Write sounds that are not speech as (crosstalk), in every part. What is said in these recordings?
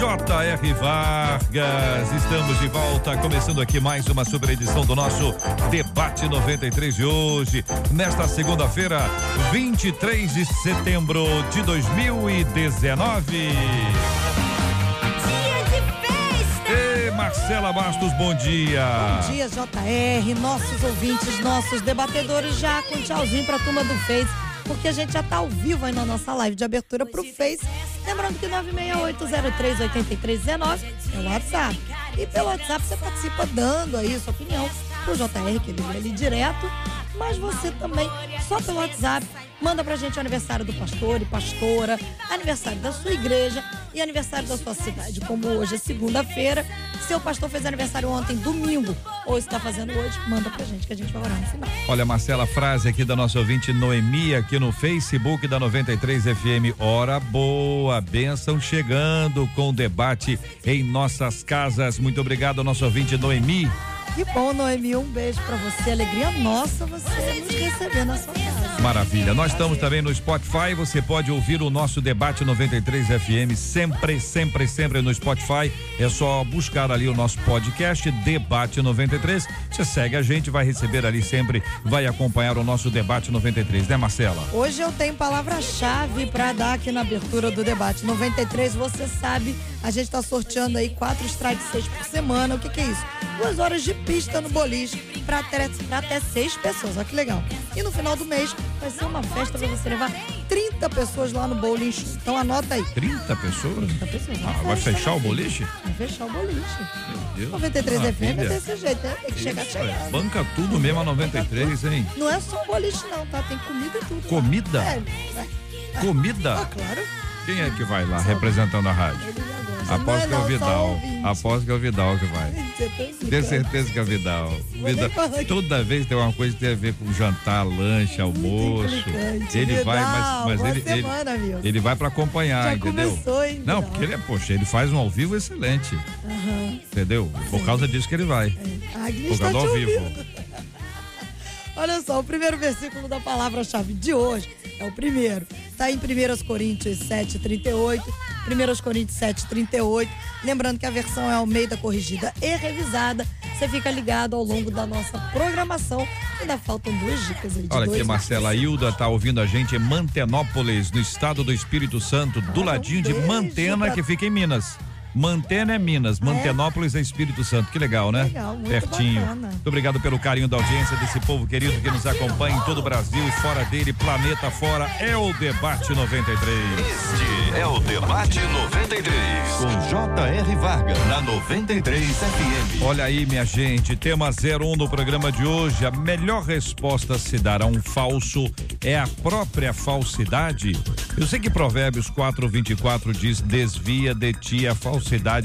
J.R. Vargas. Estamos de volta, começando aqui mais uma super edição do nosso Debate 93 de hoje, nesta segunda-feira, 23 de setembro de 2019. Ei, Marcela Bastos, bom dia. Bom dia, JR, nossos ouvintes, nossos debatedores, já com tchauzinho pra turma do Face, porque a gente já tá ao vivo aí na nossa live de abertura pro Face. Lembrando que 968038319 é o WhatsApp. E pelo WhatsApp você participa dando aí sua opinião pro JR, que ele lê ali direto, mas você também, só pelo WhatsApp, manda pra gente o aniversário do pastor e pastora, aniversário da sua igreja e aniversário da sua cidade. Como hoje é segunda-feira, seu pastor fez aniversário ontem, domingo, ou está fazendo hoje, manda pra gente que a gente vai orar no final. Olha, Marcela, frase aqui da nossa ouvinte Noemi, aqui no Facebook da 93 FM. Hora boa, bênção chegando com o debate em nossas casas. Muito obrigado, nosso ouvinte Noemi. Que bom, Noemi, um beijo pra você, alegria nossa você nos receber na sua casa. Maravilha. Nós estamos também no Spotify. Você pode ouvir o nosso debate 93 FM sempre, sempre, sempre no Spotify. É só buscar ali o nosso podcast Debate 93. Você segue a gente, vai receber ali sempre, vai acompanhar o nosso debate 93, né, Marcela? Hoje eu tenho palavra-chave para dar aqui na abertura do debate 93. Você sabe, a gente está sorteando aí quatro strikes seis por semana. O que, que é isso? Duas horas de pista no boliche para até, pra até seis pessoas. Olha que legal. E no final do mês vai ser uma festa para você levar 30 pessoas lá no bowling. Então anota aí. 30 pessoas? 30 pessoas. Ah, vai fechar né? o boliche? Vai fechar o boliche. Meu Deus. 93 FM é desse jeito, né? Tem que chegar Isso, é. Banca tudo mesmo a 93, hein? Não é só um boliche, não, tá? Tem comida e tudo. Comida? É, é. Comida? Ah, claro. Quem é que vai lá representando a rádio? Aposto que é o Vidal. Aposto que é o Vidal que vai. Tá. Tenho certeza que é o Vidal. Vidal. Toda vez tem uma coisa que tem a ver com jantar, lanche, almoço. Ele vai, mas, mas ele, ele, semana, ele vai pra acompanhar, Já entendeu? começou, hein, Não, porque ele é, poxa, ele faz um ao vivo excelente. Entendeu? Por causa disso que ele vai. Agnes Por está causa do ao vivo. (laughs) Olha só, o primeiro versículo da palavra-chave de hoje é o primeiro. Está em 1 Coríntios 7, 38. 1 Coríntios 7, 38. Lembrando que a versão é Almeida corrigida e revisada. Você fica ligado ao longo da nossa programação. Ainda faltam duas dicas aí de Olha aqui, Marcela, Hilda tá ouvindo a gente em Mantenópolis, no estado do Espírito Santo, do um ladinho de beijo Mantena, pra- que fica em Minas. Mantena é Minas, Mantenópolis é Espírito Santo. Que legal, né? Legal, muito Pertinho. bacana. Muito obrigado pelo carinho da audiência desse povo querido que nos acompanha em todo o Brasil e fora dele, planeta fora. É o Debate 93. Este é o Debate 93. Com J.R. Vargas, na 93 FM. Olha aí, minha gente, tema 01 do programa de hoje. A melhor resposta a se dar a um falso é a própria falsidade. Eu sei que Provérbios 4, 24 diz: desvia de ti a falsidade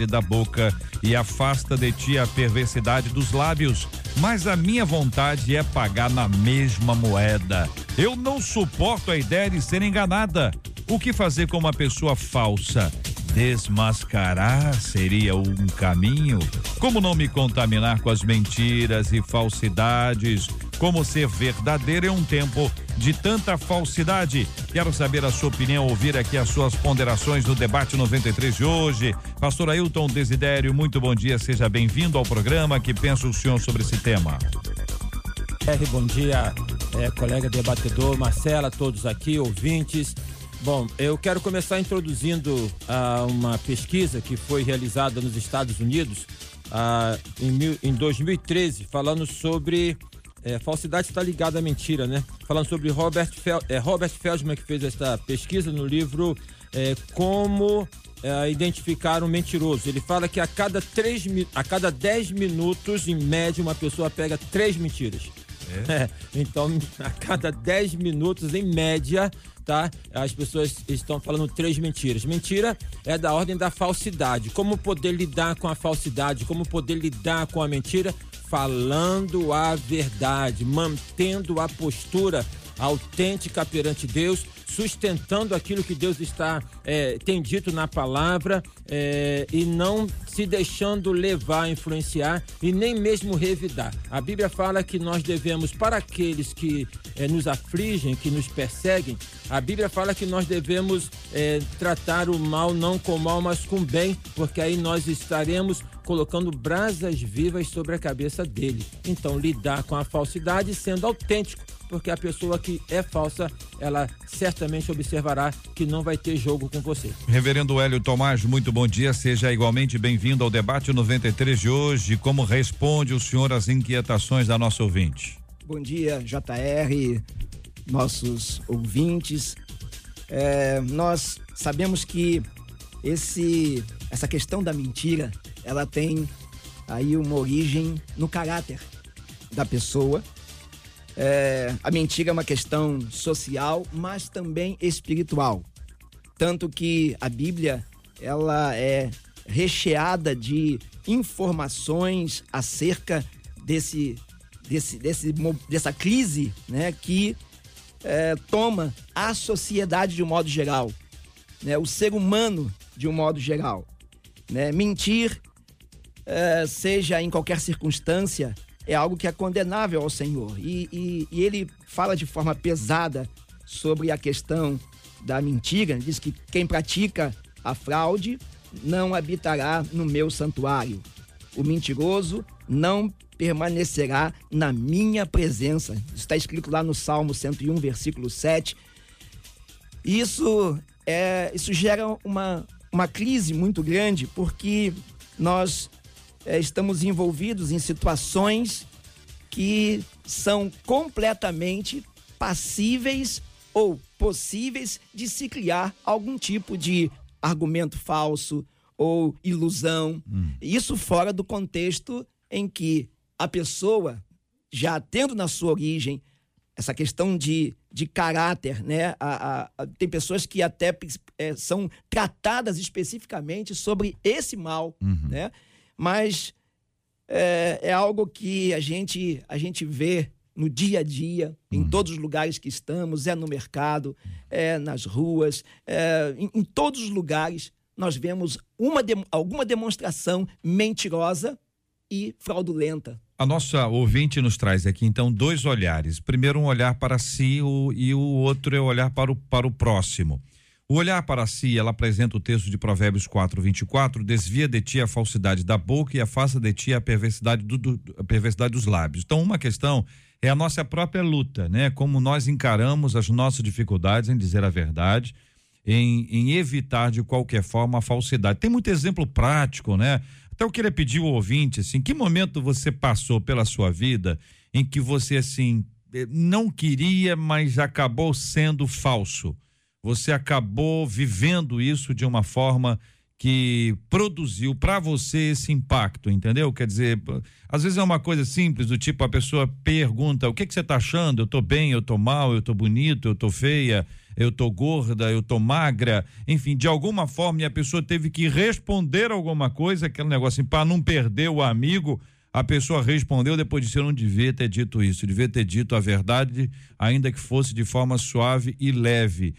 da boca e afasta de ti a perversidade dos lábios. Mas a minha vontade é pagar na mesma moeda. Eu não suporto a ideia de ser enganada. O que fazer com uma pessoa falsa? Desmascarar seria um caminho? Como não me contaminar com as mentiras e falsidades? Como ser verdadeiro em um tempo de tanta falsidade? Quero saber a sua opinião, ouvir aqui as suas ponderações no debate 93 de hoje. Pastor Ailton Desidério, muito bom dia, seja bem-vindo ao programa. Que pensa o senhor sobre esse tema? R, bom dia, é, colega debatedor, Marcela, todos aqui, ouvintes. Bom, eu quero começar introduzindo ah, uma pesquisa que foi realizada nos Estados Unidos ah, em, mil- em 2013, falando sobre. É, falsidade está ligada à mentira, né? Falando sobre Robert, Fel, é, Robert Feldman, que fez essa pesquisa no livro é, Como é, Identificar um Mentiroso. Ele fala que a cada, três, a cada 10 minutos, em média, uma pessoa pega três mentiras. É. (laughs) então, a cada 10 minutos, em média, tá? As pessoas estão falando três mentiras. Mentira é da ordem da falsidade. Como poder lidar com a falsidade? Como poder lidar com a mentira? Falando a verdade, mantendo a postura autêntica perante Deus, sustentando aquilo que Deus está é, tem dito na palavra é, e não se deixando levar, influenciar e nem mesmo revidar. A Bíblia fala que nós devemos, para aqueles que é, nos afligem, que nos perseguem, a Bíblia fala que nós devemos é, tratar o mal não com mal, mas com bem, porque aí nós estaremos colocando brasas vivas sobre a cabeça dele. Então, lidar com a falsidade sendo autêntico porque a pessoa que é falsa, ela certamente observará que não vai ter jogo com você. Reverendo Hélio Tomás, muito bom dia, seja igualmente bem-vindo ao debate 93 de hoje. Como responde o senhor às inquietações da nossa ouvinte? Bom dia, JR, nossos ouvintes. É, nós sabemos que esse, essa questão da mentira, ela tem aí uma origem no caráter da pessoa é, a mentira é uma questão social, mas também espiritual. Tanto que a Bíblia ela é recheada de informações acerca desse, desse, desse dessa crise né, que é, toma a sociedade de um modo geral, né, o ser humano de um modo geral. Né? Mentir, é, seja em qualquer circunstância, é algo que é condenável ao Senhor. E, e, e ele fala de forma pesada sobre a questão da mentira. Diz que quem pratica a fraude não habitará no meu santuário. O mentiroso não permanecerá na minha presença. Isso está escrito lá no Salmo 101, versículo 7. Isso, é, isso gera uma, uma crise muito grande, porque nós é, estamos envolvidos em situações que são completamente passíveis ou possíveis de se criar algum tipo de argumento falso ou ilusão. Hum. Isso fora do contexto em que a pessoa, já tendo na sua origem essa questão de, de caráter, né? A, a, a, tem pessoas que até é, são tratadas especificamente sobre esse mal, uhum. né? Mas é, é, algo que a gente, a gente vê no dia a dia, em uhum. todos os lugares que estamos, é no mercado, é nas ruas, é, em, em, todos os lugares nós vemos uma de, alguma demonstração mentirosa e fraudulenta. A nossa ouvinte nos traz aqui então dois olhares. Primeiro um olhar para si o, e o outro é olhar para o, para o próximo. O olhar para si, ela apresenta o texto de Provérbios 4, 24, desvia de ti a falsidade da boca e afasta de ti a perversidade, do, do, a perversidade dos lábios. Então, uma questão é a nossa própria luta, né? Como nós encaramos as nossas dificuldades em dizer a verdade, em, em evitar de qualquer forma a falsidade. Tem muito exemplo prático, né? Até eu queria pedir ao ouvinte, assim, que momento você passou pela sua vida em que você, assim, eh, não queria, mas acabou sendo falso? Você acabou vivendo isso de uma forma que produziu para você esse impacto, entendeu? Quer dizer, às vezes é uma coisa simples, do tipo a pessoa pergunta: "O que que você está achando? Eu estou bem, eu estou mal, eu estou bonito, eu estou feia, eu estou gorda, eu estou magra". Enfim, de alguma forma a pessoa teve que responder alguma coisa, aquele negócio assim, para não perder o amigo, a pessoa respondeu depois de eu não devia ter dito isso, devia ter dito a verdade, ainda que fosse de forma suave e leve.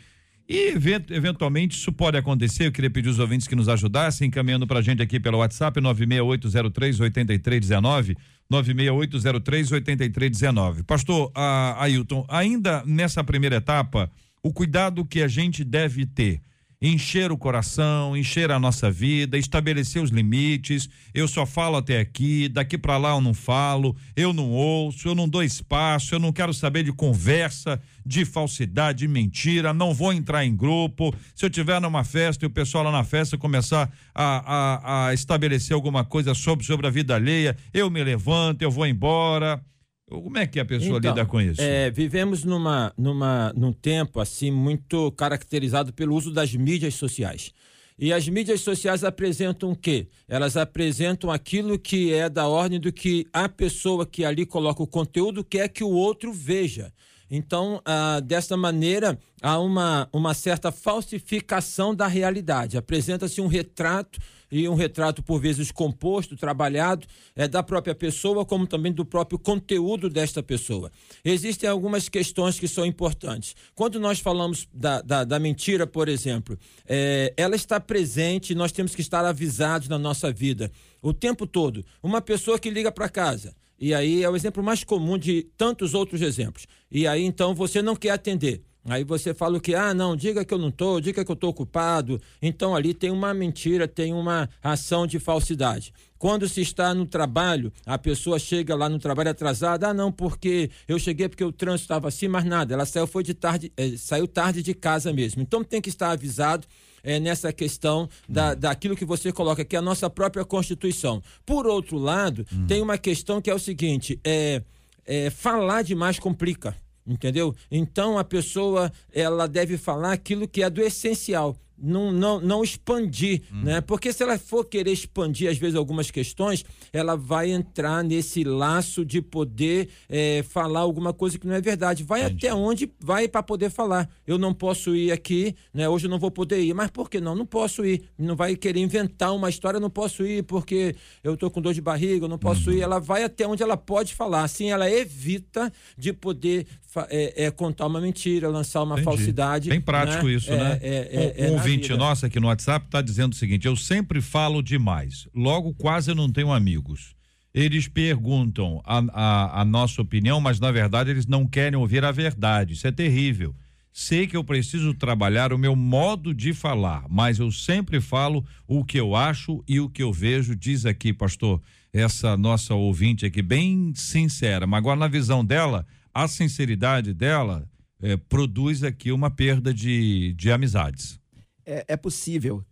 E eventualmente isso pode acontecer. Eu queria pedir os ouvintes que nos ajudassem, encaminhando para a gente aqui pelo WhatsApp 96803 8319. 96803 8319. Pastor uh, Ailton, ainda nessa primeira etapa, o cuidado que a gente deve ter encher o coração, encher a nossa vida, estabelecer os limites. Eu só falo até aqui, daqui para lá eu não falo, eu não ouço, eu não dou espaço, eu não quero saber de conversa, de falsidade, de mentira, não vou entrar em grupo. Se eu tiver numa festa e o pessoal lá na festa começar a, a, a estabelecer alguma coisa sobre, sobre a vida alheia, eu me levanto, eu vou embora. Como é que a pessoa então, lida com isso? É, vivemos numa, numa, num tempo assim muito caracterizado pelo uso das mídias sociais. E as mídias sociais apresentam o quê? Elas apresentam aquilo que é da ordem do que a pessoa que ali coloca o conteúdo quer que o outro veja. Então, ah, dessa maneira, há uma, uma certa falsificação da realidade. Apresenta-se um retrato e um retrato por vezes composto, trabalhado, é da própria pessoa, como também do próprio conteúdo desta pessoa. Existem algumas questões que são importantes. Quando nós falamos da, da, da mentira, por exemplo, é, ela está presente, nós temos que estar avisados na nossa vida o tempo todo. Uma pessoa que liga para casa e aí é o exemplo mais comum de tantos outros exemplos. E aí então você não quer atender. Aí você fala o que, ah, não, diga que eu não estou, diga que eu estou ocupado. Então ali tem uma mentira, tem uma ação de falsidade. Quando se está no trabalho, a pessoa chega lá no trabalho atrasada, ah, não, porque eu cheguei porque o trânsito estava assim, mas nada, ela saiu foi de tarde, eh, saiu tarde de casa mesmo. Então tem que estar avisado é, nessa questão da, hum. daquilo que você coloca, que é a nossa própria Constituição. Por outro lado, hum. tem uma questão que é o seguinte: é, é falar demais complica entendeu? Então a pessoa ela deve falar aquilo que é do essencial não, não, não expandir, uhum. né? Porque se ela for querer expandir, às vezes, algumas questões, ela vai entrar nesse laço de poder é, falar alguma coisa que não é verdade. Vai Entendi. até onde vai para poder falar. Eu não posso ir aqui, né? Hoje eu não vou poder ir. Mas por que não? Não posso ir. Não vai querer inventar uma história, não posso ir porque eu tô com dor de barriga, eu não posso uhum. ir. Ela vai até onde ela pode falar. Assim, ela evita de poder é, é, contar uma mentira, lançar uma Entendi. falsidade. Bem prático né? isso, né? É, é, é um, ouvinte nossa aqui no WhatsApp está dizendo o seguinte: eu sempre falo demais, logo quase não tenho amigos. Eles perguntam a, a, a nossa opinião, mas na verdade eles não querem ouvir a verdade. Isso é terrível. Sei que eu preciso trabalhar o meu modo de falar, mas eu sempre falo o que eu acho e o que eu vejo. Diz aqui, pastor, essa nossa ouvinte aqui, bem sincera, mas agora na visão dela, a sinceridade dela é, produz aqui uma perda de, de amizades é, é possível.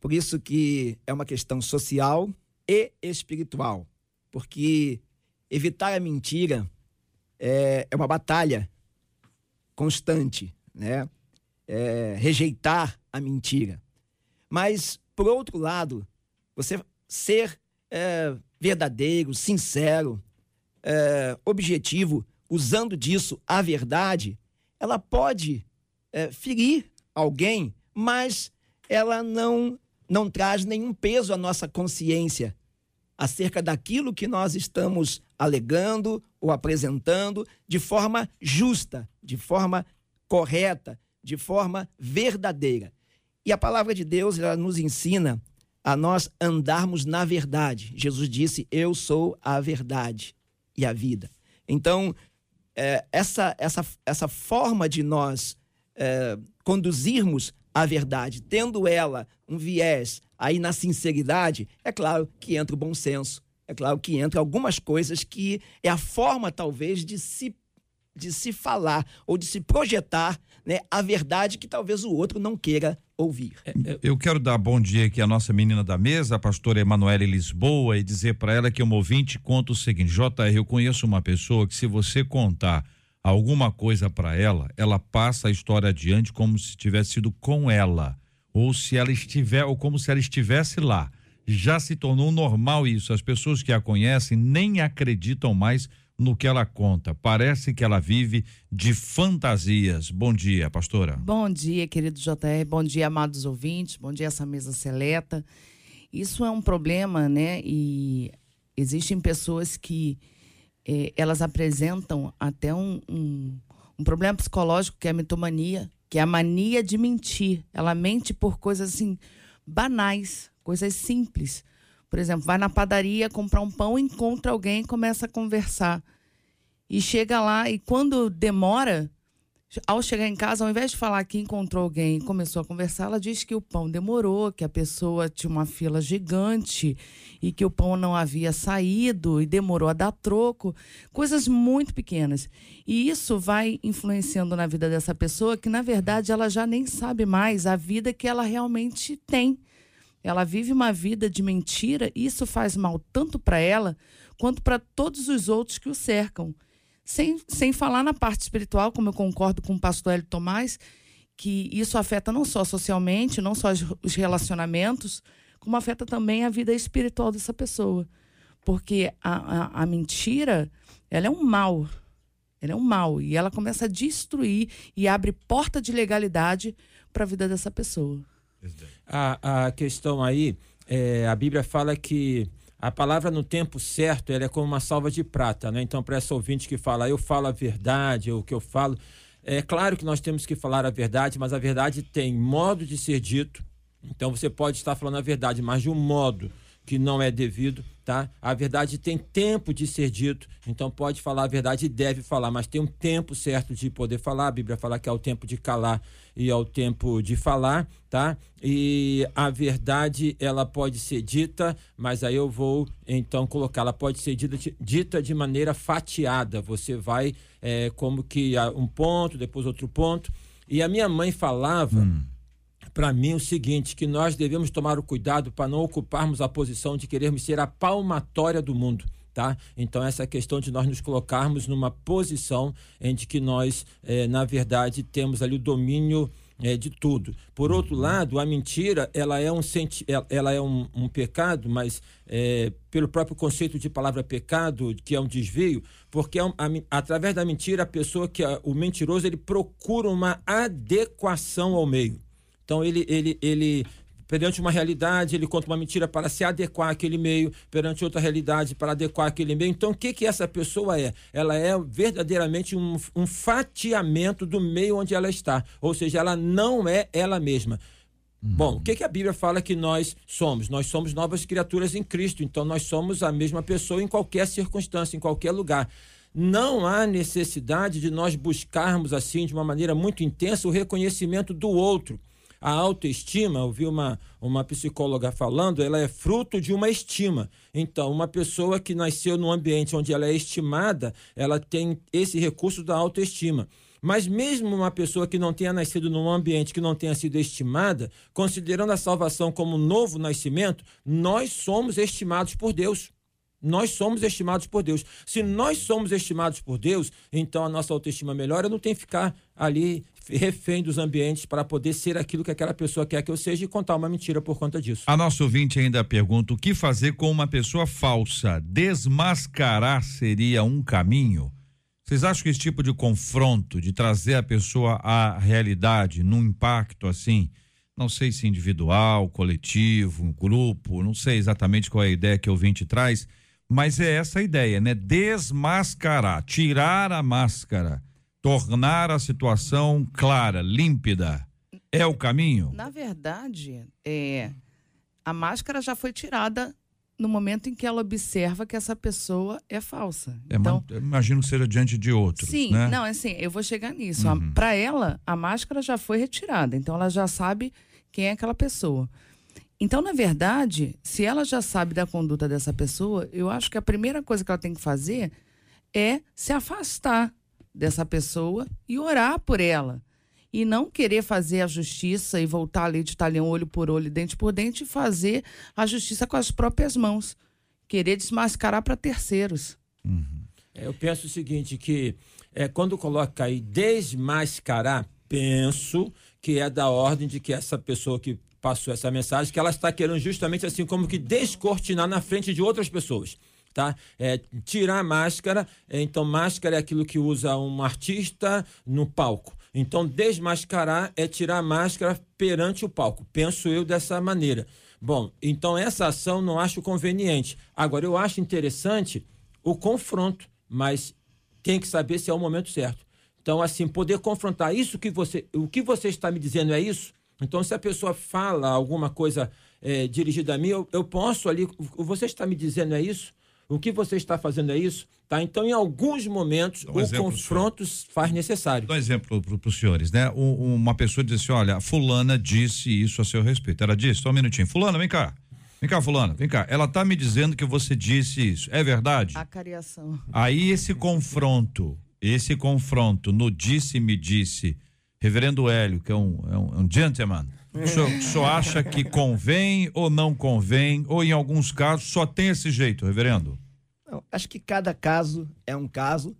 Por isso que é uma questão social e espiritual. Porque evitar a mentira é, é uma batalha constante, né? É, rejeitar a mentira. Mas, por outro lado, você ser é, verdadeiro, sincero, é, objetivo, usando disso a verdade, ela pode é, ferir alguém mas ela não, não traz nenhum peso à nossa consciência acerca daquilo que nós estamos alegando ou apresentando de forma justa, de forma correta, de forma verdadeira. E a palavra de Deus ela nos ensina a nós andarmos na verdade. Jesus disse: Eu sou a verdade e a vida. Então, é, essa, essa, essa forma de nós é, conduzirmos a verdade, tendo ela um viés aí na sinceridade, é claro que entra o bom senso. É claro que entra algumas coisas que é a forma, talvez, de se, de se falar ou de se projetar né, a verdade que talvez o outro não queira ouvir. É, é, eu quero dar bom dia aqui à nossa menina da mesa, a pastora Emanuele Lisboa, e dizer para ela que um ouvinte conta o seguinte: JR, eu conheço uma pessoa que, se você contar alguma coisa para ela, ela passa a história adiante como se tivesse sido com ela, ou se ela estiver, ou como se ela estivesse lá. Já se tornou normal isso. As pessoas que a conhecem nem acreditam mais no que ela conta. Parece que ela vive de fantasias. Bom dia, pastora. Bom dia, querido JR. Bom dia, amados ouvintes. Bom dia, essa mesa seleta. Isso é um problema, né? E existem pessoas que é, elas apresentam até um, um, um, problema psicológico que é a mitomania, que é a mania de mentir. Ela mente por coisas assim banais, coisas simples. Por exemplo, vai na padaria comprar um pão, encontra alguém começa a conversar. E chega lá e quando demora, ao chegar em casa, ao invés de falar que encontrou alguém e começou a conversar, ela diz que o pão demorou, que a pessoa tinha uma fila gigante e que o pão não havia saído e demorou a dar troco. Coisas muito pequenas. E isso vai influenciando na vida dessa pessoa que, na verdade, ela já nem sabe mais a vida que ela realmente tem. Ela vive uma vida de mentira e isso faz mal tanto para ela quanto para todos os outros que o cercam. Sem, sem falar na parte espiritual, como eu concordo com o pastor Hélio Tomás, que isso afeta não só socialmente, não só os relacionamentos, como afeta também a vida espiritual dessa pessoa. Porque a, a, a mentira, ela é um mal. Ela é um mal. E ela começa a destruir e abre porta de legalidade para a vida dessa pessoa. A, a questão aí, é, a Bíblia fala que a palavra no tempo certo ela é como uma salva de prata, né? Então, para essa ouvinte que fala, eu falo a verdade, o que eu falo. É claro que nós temos que falar a verdade, mas a verdade tem modo de ser dito. Então, você pode estar falando a verdade, mas de um modo que não é devido, tá? A verdade tem tempo de ser dito, então pode falar a verdade e deve falar, mas tem um tempo certo de poder falar. A Bíblia fala que é o tempo de calar e é o tempo de falar, tá? E a verdade ela pode ser dita, mas aí eu vou então colocar, ela pode ser dita, dita de maneira fatiada. Você vai é, como que um ponto, depois outro ponto. E a minha mãe falava hum para mim o seguinte, que nós devemos tomar o cuidado para não ocuparmos a posição de querermos ser a palmatória do mundo. Tá? Então, essa questão de nós nos colocarmos numa posição em que nós, eh, na verdade, temos ali o domínio eh, de tudo. Por outro uhum. lado, a mentira ela é um, senti ela é um, um pecado, mas eh, pelo próprio conceito de palavra pecado, que é um desvio, porque é um, a, através da mentira, a pessoa que é, o mentiroso ele procura uma adequação ao meio. Então ele, ele, ele perante uma realidade, ele conta uma mentira para se adequar àquele meio, perante outra realidade para adequar aquele meio. Então, o que, que essa pessoa é? Ela é verdadeiramente um, um fatiamento do meio onde ela está. Ou seja, ela não é ela mesma. Bom, o que, que a Bíblia fala que nós somos? Nós somos novas criaturas em Cristo, então nós somos a mesma pessoa em qualquer circunstância, em qualquer lugar. Não há necessidade de nós buscarmos assim, de uma maneira muito intensa, o reconhecimento do outro a autoestima, eu vi uma, uma psicóloga falando, ela é fruto de uma estima. Então, uma pessoa que nasceu num ambiente onde ela é estimada, ela tem esse recurso da autoestima. Mas mesmo uma pessoa que não tenha nascido num ambiente que não tenha sido estimada, considerando a salvação como um novo nascimento, nós somos estimados por Deus. Nós somos estimados por Deus. Se nós somos estimados por Deus, então a nossa autoestima melhora, não tem que ficar ali refém dos ambientes para poder ser aquilo que aquela pessoa quer que eu seja e contar uma mentira por conta disso. A nossa ouvinte ainda pergunta: o que fazer com uma pessoa falsa? Desmascarar seria um caminho? Vocês acham que esse tipo de confronto, de trazer a pessoa à realidade, num impacto assim, não sei se individual, coletivo, grupo, não sei exatamente qual é a ideia que o ouvinte traz, mas é essa a ideia, né? Desmascarar, tirar a máscara tornar a situação clara, límpida, é o caminho? Na verdade, é, a máscara já foi tirada no momento em que ela observa que essa pessoa é falsa. É, então, imagino que seja diante de outros. Sim, né? não, assim, eu vou chegar nisso. Uhum. Para ela, a máscara já foi retirada, então ela já sabe quem é aquela pessoa. Então, na verdade, se ela já sabe da conduta dessa pessoa, eu acho que a primeira coisa que ela tem que fazer é se afastar dessa pessoa e orar por ela. E não querer fazer a justiça e voltar ali de talhão olho por olho, dente por dente, e fazer a justiça com as próprias mãos. Querer desmascarar para terceiros. Uhum. É, eu penso o seguinte, que é, quando coloca aí desmascarar, penso que é da ordem de que essa pessoa que passou essa mensagem, que ela está querendo justamente assim como que descortinar na frente de outras pessoas tá? É, tirar a máscara, é, então máscara é aquilo que usa um artista no palco. Então desmascarar é tirar a máscara perante o palco. Penso eu dessa maneira. Bom, então essa ação não acho conveniente. Agora eu acho interessante o confronto, mas tem que saber se é o momento certo. Então assim, poder confrontar isso que você, o que você está me dizendo é isso? Então se a pessoa fala alguma coisa é, dirigida a mim, eu, eu posso ali, você está me dizendo é isso? O que você está fazendo é isso? Tá? Então, em alguns momentos, um o confronto faz necessário. Dá um exemplo para os senhores, né? Um, uma pessoa diz assim: olha, fulana disse isso a seu respeito. Ela disse, só um minutinho, fulana, vem cá. Vem cá, fulana, vem cá. Ela está me dizendo que você disse isso. É verdade? A cariação. Aí esse confronto, esse confronto no disse-me disse, reverendo Hélio, que é um, é um, é um gentleman, o senhor, o senhor acha que convém ou não convém, ou em alguns casos só tem esse jeito, reverendo? Não, acho que cada caso é um caso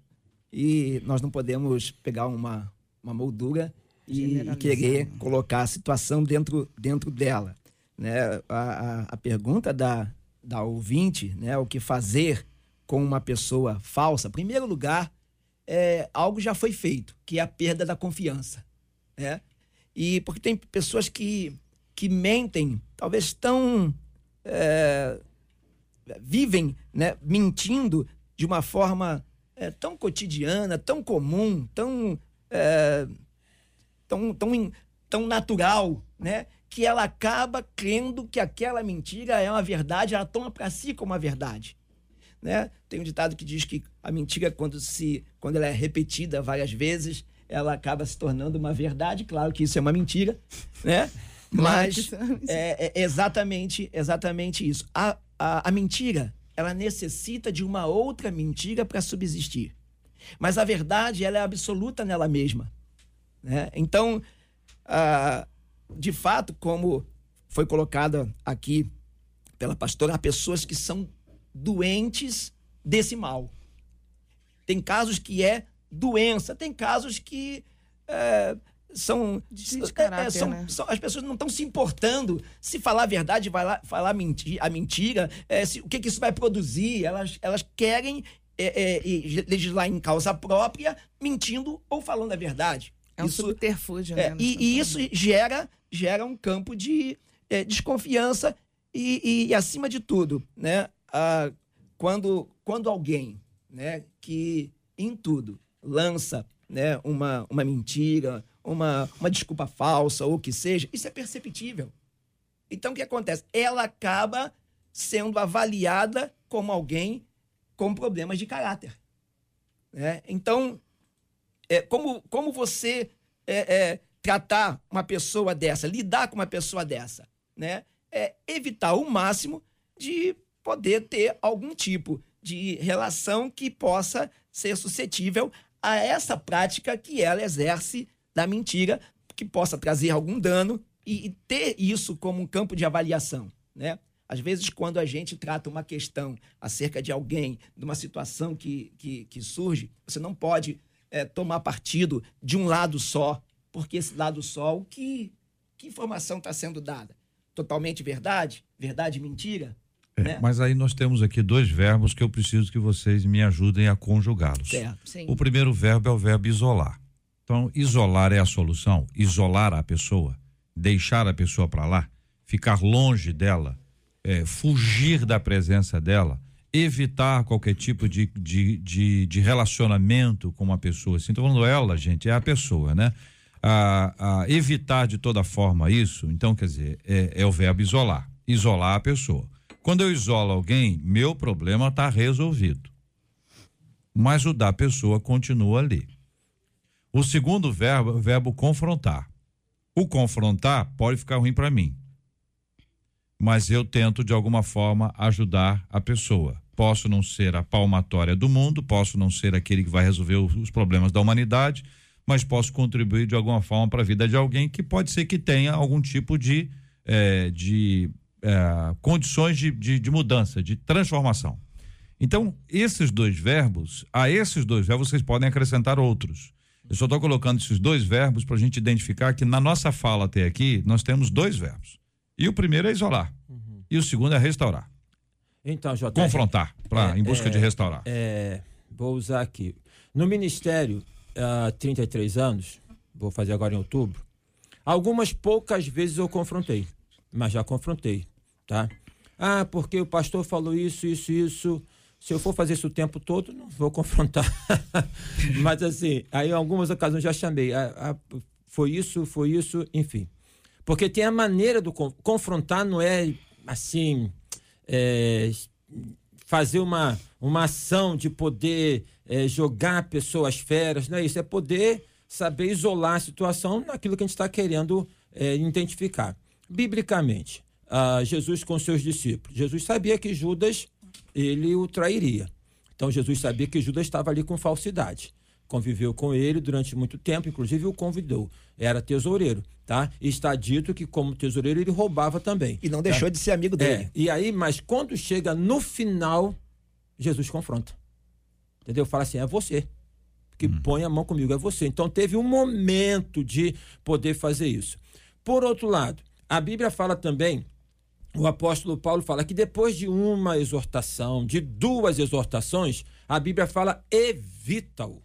e nós não podemos pegar uma, uma moldura e, e querer colocar a situação dentro, dentro dela. Né? A, a, a pergunta da, da ouvinte, né? o que fazer com uma pessoa falsa, em primeiro lugar, é, algo já foi feito, que é a perda da confiança. Né? E porque tem pessoas que, que mentem, talvez tão. É, vivem né, mentindo de uma forma é, tão cotidiana, tão comum, tão, é, tão, tão, tão natural, né? que ela acaba crendo que aquela mentira é uma verdade, ela toma para si como uma verdade. Né? Tem um ditado que diz que a mentira, quando, se, quando ela é repetida várias vezes, ela acaba se tornando uma verdade. Claro que isso é uma mentira, (laughs) né? Mas é, é exatamente, exatamente isso. A, a, a mentira, ela necessita de uma outra mentira para subsistir. Mas a verdade, ela é absoluta nela mesma. Né? Então, ah, de fato, como foi colocada aqui pela pastora, há pessoas que são doentes desse mal. Tem casos que é doença. Tem casos que é, são, caráter, é, são, né? são, as pessoas não estão se importando se falar a verdade, vai lá, falar mentir, a mentira, é, se, o que, que, isso vai produzir. Elas, elas querem é, é legislar em causa própria, mentindo ou falando a verdade. É um isso, subterfúgio, né? E, e isso gera, gera um campo de desconfiança e, e, e, acima de tudo, né? Ah, quando, quando alguém né, que em tudo lança né, uma, uma mentira, uma, uma desculpa falsa ou o que seja, isso é perceptível. Então, o que acontece? Ela acaba sendo avaliada como alguém com problemas de caráter. Né? Então, é, como, como você é, é, tratar uma pessoa dessa, lidar com uma pessoa dessa? Né? É evitar o máximo de poder ter algum tipo de relação que possa ser suscetível a essa prática que ela exerce da mentira, que possa trazer algum dano e, e ter isso como um campo de avaliação, né? Às vezes, quando a gente trata uma questão acerca de alguém, de uma situação que, que, que surge, você não pode é, tomar partido de um lado só, porque esse lado só, o que, que informação está sendo dada? Totalmente verdade? Verdade mentira? É, né? Mas aí nós temos aqui dois verbos que eu preciso que vocês me ajudem a conjugá-los. O primeiro verbo é o verbo isolar. Então, isolar é a solução, isolar a pessoa, deixar a pessoa para lá, ficar longe dela, é, fugir da presença dela, evitar qualquer tipo de, de, de, de relacionamento com uma pessoa. Assim, estou falando ela, gente, é a pessoa, né? A, a evitar de toda forma isso, então, quer dizer, é, é o verbo isolar, isolar a pessoa. Quando eu isolo alguém, meu problema está resolvido. Mas o da pessoa continua ali. O segundo verbo é o verbo confrontar. O confrontar pode ficar ruim para mim. Mas eu tento, de alguma forma, ajudar a pessoa. Posso não ser a palmatória do mundo, posso não ser aquele que vai resolver os problemas da humanidade, mas posso contribuir de alguma forma para a vida de alguém que pode ser que tenha algum tipo de, é, de é, condições de, de, de mudança, de transformação. Então, esses dois verbos, a esses dois verbos vocês podem acrescentar outros. Eu só estou colocando esses dois verbos para a gente identificar que na nossa fala até aqui nós temos dois verbos. E o primeiro é isolar. Uhum. E o segundo é restaurar. Então, J. Confrontar, pra, é, em busca é, de restaurar. É, vou usar aqui. No ministério, há 33 anos, vou fazer agora em outubro, algumas poucas vezes eu confrontei, mas já confrontei tá? Ah, porque o pastor falou isso, isso, isso. Se eu for fazer isso o tempo todo, não vou confrontar. (laughs) Mas assim, aí em algumas ocasiões já chamei. Ah, ah, foi isso, foi isso, enfim. Porque tem a maneira do confrontar, não é assim. É, fazer uma, uma ação de poder é, jogar a pessoa às feras, não é isso. É poder saber isolar a situação naquilo que a gente está querendo é, identificar. Biblicamente, ah, Jesus com seus discípulos. Jesus sabia que Judas ele o trairia. Então Jesus sabia que Judas estava ali com falsidade. Conviveu com ele durante muito tempo, inclusive o convidou. Era tesoureiro, tá? E está dito que como tesoureiro ele roubava também. E não deixou tá? de ser amigo dele. É, e aí, mas quando chega no final, Jesus confronta. Entendeu? Fala assim: é você. que põe a mão comigo, é você. Então teve um momento de poder fazer isso. Por outro lado, a Bíblia fala também o apóstolo Paulo fala que depois de uma exortação, de duas exortações, a Bíblia fala evita-o.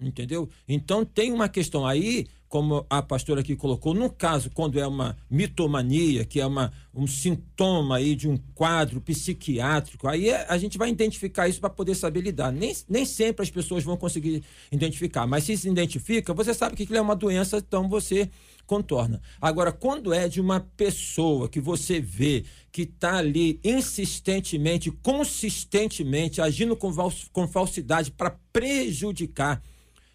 Entendeu? Então tem uma questão aí, como a pastora aqui colocou, no caso, quando é uma mitomania, que é uma, um sintoma aí de um quadro psiquiátrico, aí é, a gente vai identificar isso para poder saber lidar. Nem, nem sempre as pessoas vão conseguir identificar, mas se se identifica, você sabe que aquilo é uma doença, então você contorna. Agora, quando é de uma pessoa que você vê que está ali insistentemente, consistentemente agindo com, com falsidade para prejudicar,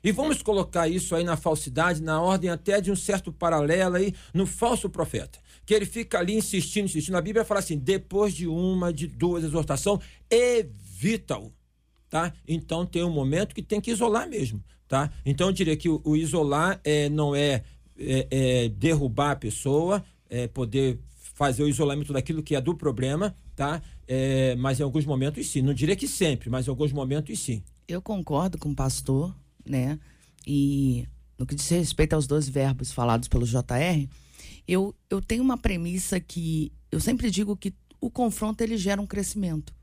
e vamos colocar isso aí na falsidade, na ordem até de um certo paralelo aí no falso profeta. Que ele fica ali insistindo, insistindo. A Bíblia fala assim: depois de uma, de duas exortação, evita-o. Tá? Então tem um momento que tem que isolar mesmo. Tá? Então eu diria que o, o isolar é, não é é, é, derrubar a pessoa, é, poder fazer o isolamento daquilo que é do problema, tá? É, mas em alguns momentos sim. Não diria que sempre, mas em alguns momentos sim. Eu concordo com o pastor, né? E no que diz respeito aos dois verbos falados pelo JR, eu, eu tenho uma premissa que eu sempre digo que o confronto ele gera um crescimento.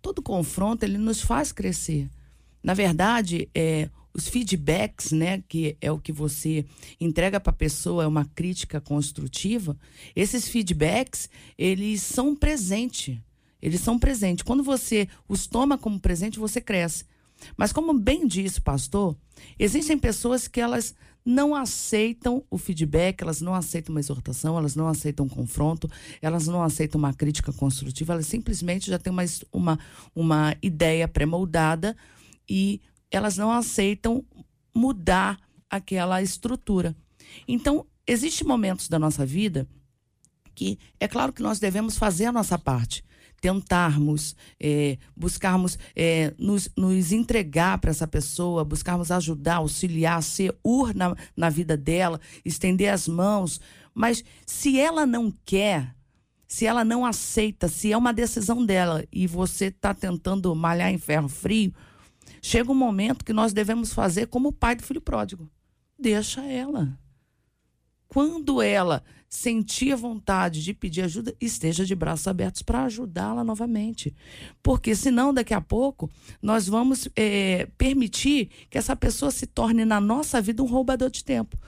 Todo confronto ele nos faz crescer. Na verdade, é, os feedbacks, né, que é o que você entrega para a pessoa, é uma crítica construtiva, esses feedbacks, eles são presente. Eles são presente. Quando você os toma como presente, você cresce. Mas como bem disse pastor, existem pessoas que elas não aceitam o feedback, elas não aceitam uma exortação, elas não aceitam um confronto, elas não aceitam uma crítica construtiva, elas simplesmente já têm uma, uma, uma ideia pré-moldada e elas não aceitam mudar aquela estrutura. Então, existem momentos da nossa vida que é claro que nós devemos fazer a nossa parte, tentarmos, é, buscarmos é, nos, nos, entregar para essa pessoa, buscarmos ajudar, auxiliar, ser ur na, na vida dela, estender as mãos. Mas se ela não quer, se ela não aceita, se é uma decisão dela e você está tentando malhar em ferro frio, Chega um momento que nós devemos fazer como o pai do filho pródigo. Deixa ela. Quando ela sentir vontade de pedir ajuda, esteja de braços abertos para ajudá-la novamente. Porque senão, daqui a pouco, nós vamos é, permitir que essa pessoa se torne na nossa vida um roubador de tempo.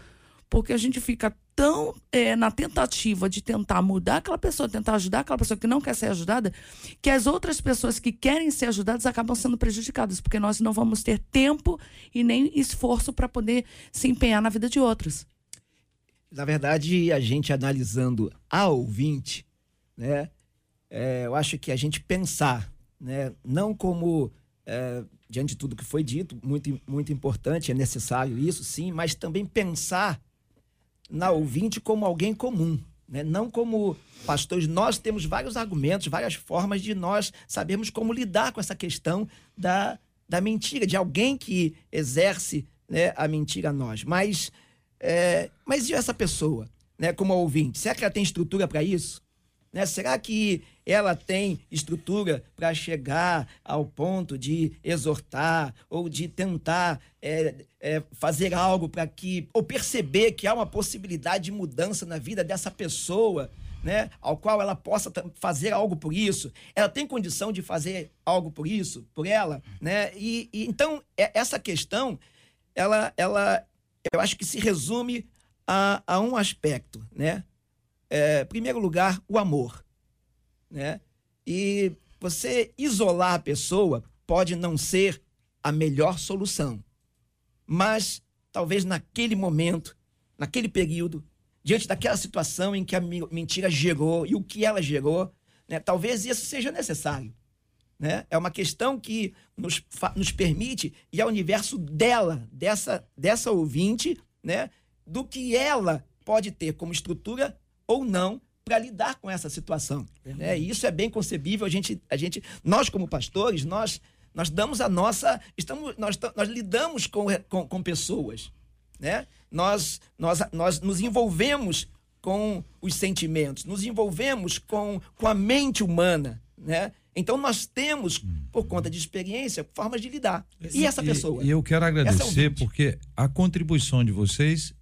Porque a gente fica tão é, na tentativa de tentar mudar aquela pessoa, tentar ajudar aquela pessoa que não quer ser ajudada, que as outras pessoas que querem ser ajudadas acabam sendo prejudicadas, porque nós não vamos ter tempo e nem esforço para poder se empenhar na vida de outras. Na verdade, a gente analisando a ouvinte, né, é, eu acho que a gente pensar, né, não como é, diante de tudo que foi dito, muito, muito importante, é necessário isso, sim, mas também pensar na ouvinte como alguém comum. Né? Não como pastores, nós temos vários argumentos, várias formas de nós sabermos como lidar com essa questão da, da mentira, de alguém que exerce né, a mentira a nós. Mas, é, mas e essa pessoa, né, como ouvinte? Será que ela tem estrutura para isso? Né? Será que ela tem estrutura para chegar ao ponto de exortar ou de tentar é, é, fazer algo para que, ou perceber que há uma possibilidade de mudança na vida dessa pessoa, né, ao qual ela possa fazer algo por isso? Ela tem condição de fazer algo por isso, por ela, né? E, e então é, essa questão, ela, ela, eu acho que se resume a, a um aspecto, né? é, primeiro lugar, o amor. Né? E você isolar a pessoa pode não ser a melhor solução. Mas talvez naquele momento, naquele período, diante daquela situação em que a mentira gerou e o que ela gerou, né, talvez isso seja necessário. Né? É uma questão que nos, nos permite ir ao universo dela, dessa, dessa ouvinte, né, do que ela pode ter como estrutura ou não para lidar com essa situação. Né? E isso é bem concebível. A gente, a gente, nós como pastores, nós, nós damos a nossa, estamos, nós, nós lidamos com, com, com pessoas, né? Nós, nós, nós nos envolvemos com os sentimentos, nos envolvemos com, com a mente humana, né? Então nós temos, por conta de experiência, formas de lidar. E essa pessoa? E, eu quero Essa agradecer porque a contribuição de vocês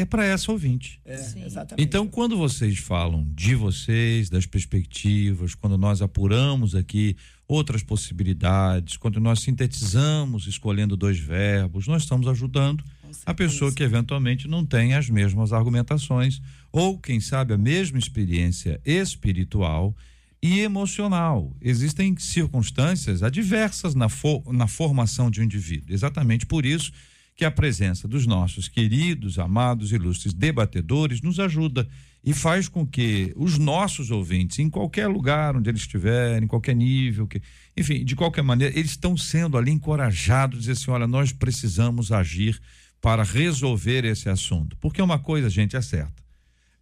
é para essa ouvinte. É, Sim. exatamente. Então, quando vocês falam de vocês, das perspectivas, quando nós apuramos aqui outras possibilidades, quando nós sintetizamos escolhendo dois verbos, nós estamos ajudando a pessoa que eventualmente não tem as mesmas argumentações ou, quem sabe, a mesma experiência espiritual e emocional. Existem circunstâncias adversas na, fo- na formação de um indivíduo. Exatamente por isso que a presença dos nossos queridos, amados, ilustres debatedores nos ajuda e faz com que os nossos ouvintes, em qualquer lugar onde eles estiverem, em qualquer nível, que, enfim, de qualquer maneira, eles estão sendo ali encorajados a dizer assim: olha, nós precisamos agir para resolver esse assunto. Porque uma coisa, gente, é certa: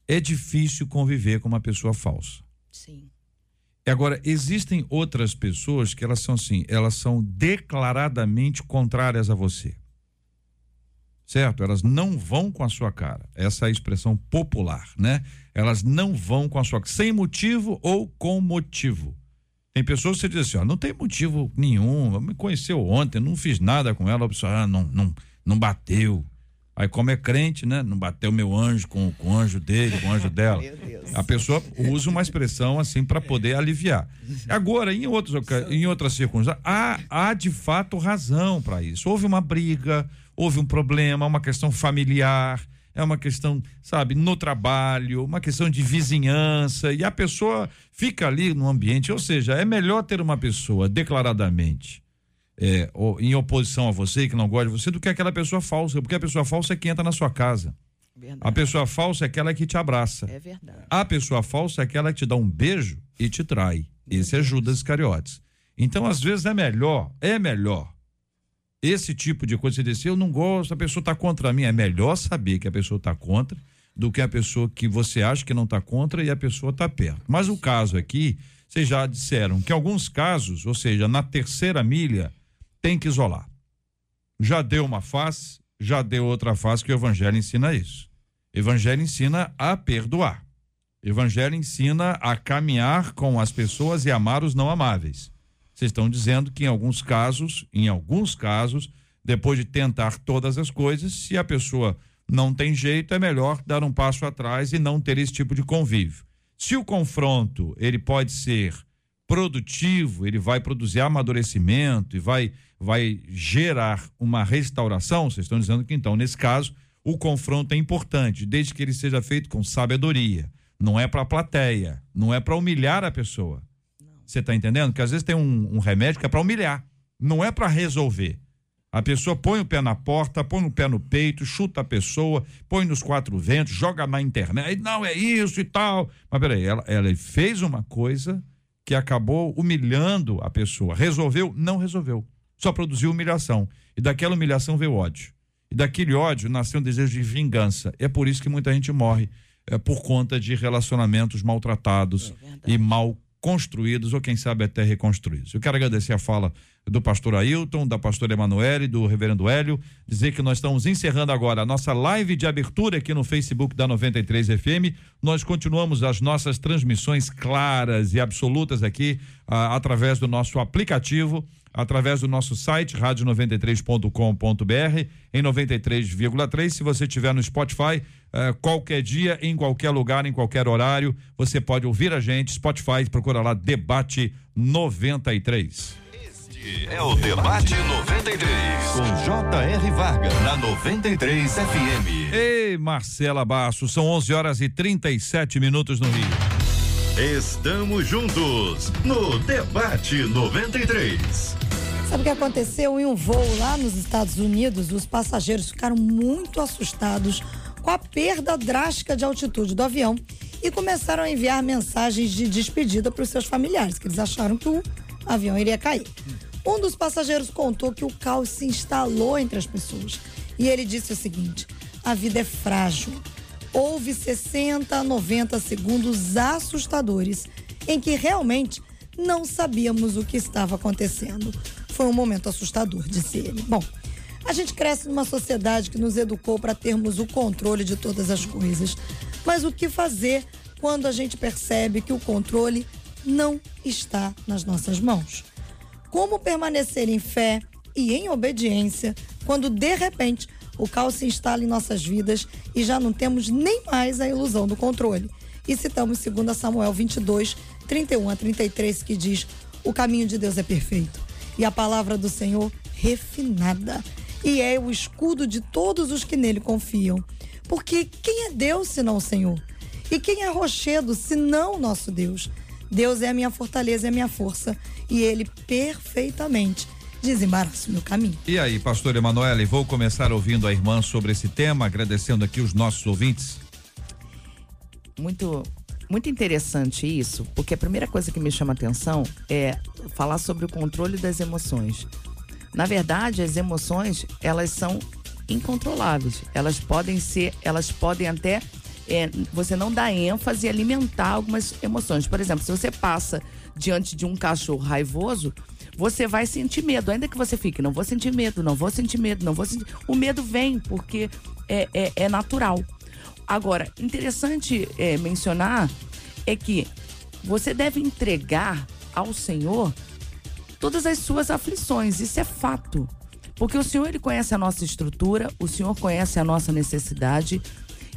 é difícil conviver com uma pessoa falsa. Sim. Agora, existem outras pessoas que elas são assim, elas são declaradamente contrárias a você. Certo? Elas não vão com a sua cara. Essa é a expressão popular, né? Elas não vão com a sua sem motivo ou com motivo. Tem pessoas que você diz assim, ó, não tem motivo nenhum, me conheceu ontem, não fiz nada com ela, a pessoa, ah, não, não, não bateu. Aí como é crente, né? Não bateu meu anjo com, com o anjo dele, com o anjo dela. (laughs) A pessoa usa uma expressão assim para poder aliviar. Agora, em, outros, em outras circunstâncias, há, há de fato razão para isso. Houve uma briga, houve um problema, uma questão familiar, é uma questão, sabe, no trabalho, uma questão de vizinhança, e a pessoa fica ali no ambiente. Ou seja, é melhor ter uma pessoa declaradamente é, em oposição a você, que não gosta de você, do que aquela pessoa falsa, porque a pessoa falsa é que entra na sua casa. A Verdade. pessoa falsa é aquela que te abraça. É verdade. A pessoa falsa é aquela que te dá um beijo e te trai. Esse é Judas Iscariotes. Então, às vezes, é melhor, é melhor. Esse tipo de coisa, você dizer, eu não gosto, a pessoa está contra mim. É melhor saber que a pessoa está contra do que a pessoa que você acha que não está contra e a pessoa está perto. Mas o caso aqui, vocês já disseram que alguns casos, ou seja, na terceira milha, tem que isolar. Já deu uma face, já deu outra face, que o evangelho ensina isso. Evangelho ensina a perdoar. Evangelho ensina a caminhar com as pessoas e amar os não amáveis. Vocês estão dizendo que em alguns casos, em alguns casos, depois de tentar todas as coisas, se a pessoa não tem jeito, é melhor dar um passo atrás e não ter esse tipo de convívio. Se o confronto ele pode ser produtivo, ele vai produzir amadurecimento e vai vai gerar uma restauração, vocês estão dizendo que então nesse caso o confronto é importante, desde que ele seja feito com sabedoria. Não é para a plateia, não é para humilhar a pessoa. Você está entendendo? Que às vezes tem um, um remédio que é para humilhar, não é para resolver. A pessoa põe o pé na porta, põe o pé no peito, chuta a pessoa, põe nos quatro ventos, joga na internet. Não, é isso e tal. Mas peraí, ela, ela fez uma coisa que acabou humilhando a pessoa. Resolveu? Não resolveu. Só produziu humilhação. E daquela humilhação veio ódio. E daquele ódio nasceu um desejo de vingança. É por isso que muita gente morre é, por conta de relacionamentos maltratados e mal construídos, ou quem sabe até reconstruídos. Eu quero agradecer a fala do pastor Ailton, da pastora Emanuele, do reverendo Hélio, dizer que nós estamos encerrando agora a nossa live de abertura aqui no Facebook da 93 FM. Nós continuamos as nossas transmissões claras e absolutas aqui ah, através do nosso aplicativo através do nosso site rádio93.com.br em 93,3. Se você estiver no Spotify, eh, qualquer dia, em qualquer lugar, em qualquer horário, você pode ouvir a gente. Spotify, procura lá Debate 93. Este é o Debate 93, com J.R. Varga, na 93 FM. Ei, Marcela Basso, são 11 horas e 37 minutos no Rio. Estamos juntos no Debate 93. Sabe o que aconteceu em um voo lá nos Estados Unidos? Os passageiros ficaram muito assustados com a perda drástica de altitude do avião e começaram a enviar mensagens de despedida para os seus familiares, que eles acharam que o avião iria cair. Um dos passageiros contou que o caos se instalou entre as pessoas e ele disse o seguinte: a vida é frágil. Houve 60 a 90 segundos assustadores em que realmente não sabíamos o que estava acontecendo. Foi um momento assustador, disse ele. Bom, a gente cresce numa sociedade que nos educou para termos o controle de todas as coisas. Mas o que fazer quando a gente percebe que o controle não está nas nossas mãos. Como permanecer em fé e em obediência quando de repente o caos se instala em nossas vidas e já não temos nem mais a ilusão do controle? E citamos 2 Samuel 22, 31 a 33, que diz: O caminho de Deus é perfeito e a palavra do Senhor refinada, e é o escudo de todos os que nele confiam. Porque quem é Deus senão o Senhor? E quem é rochedo senão o nosso Deus? Deus é a minha fortaleza e a minha força, e ele perfeitamente desembaraça o meu caminho. E aí, pastor Emanuele, vou começar ouvindo a irmã sobre esse tema, agradecendo aqui os nossos ouvintes. Muito muito interessante isso, porque a primeira coisa que me chama atenção é falar sobre o controle das emoções. Na verdade, as emoções, elas são incontroláveis. Elas podem ser, elas podem até é, você não dá ênfase e alimentar algumas emoções. Por exemplo, se você passa diante de um cachorro raivoso, você vai sentir medo, ainda que você fique, não vou sentir medo, não vou sentir medo, não vou sentir. O medo vem porque é, é, é natural. Agora, interessante é, mencionar é que você deve entregar ao Senhor todas as suas aflições. Isso é fato. Porque o Senhor ele conhece a nossa estrutura, o Senhor conhece a nossa necessidade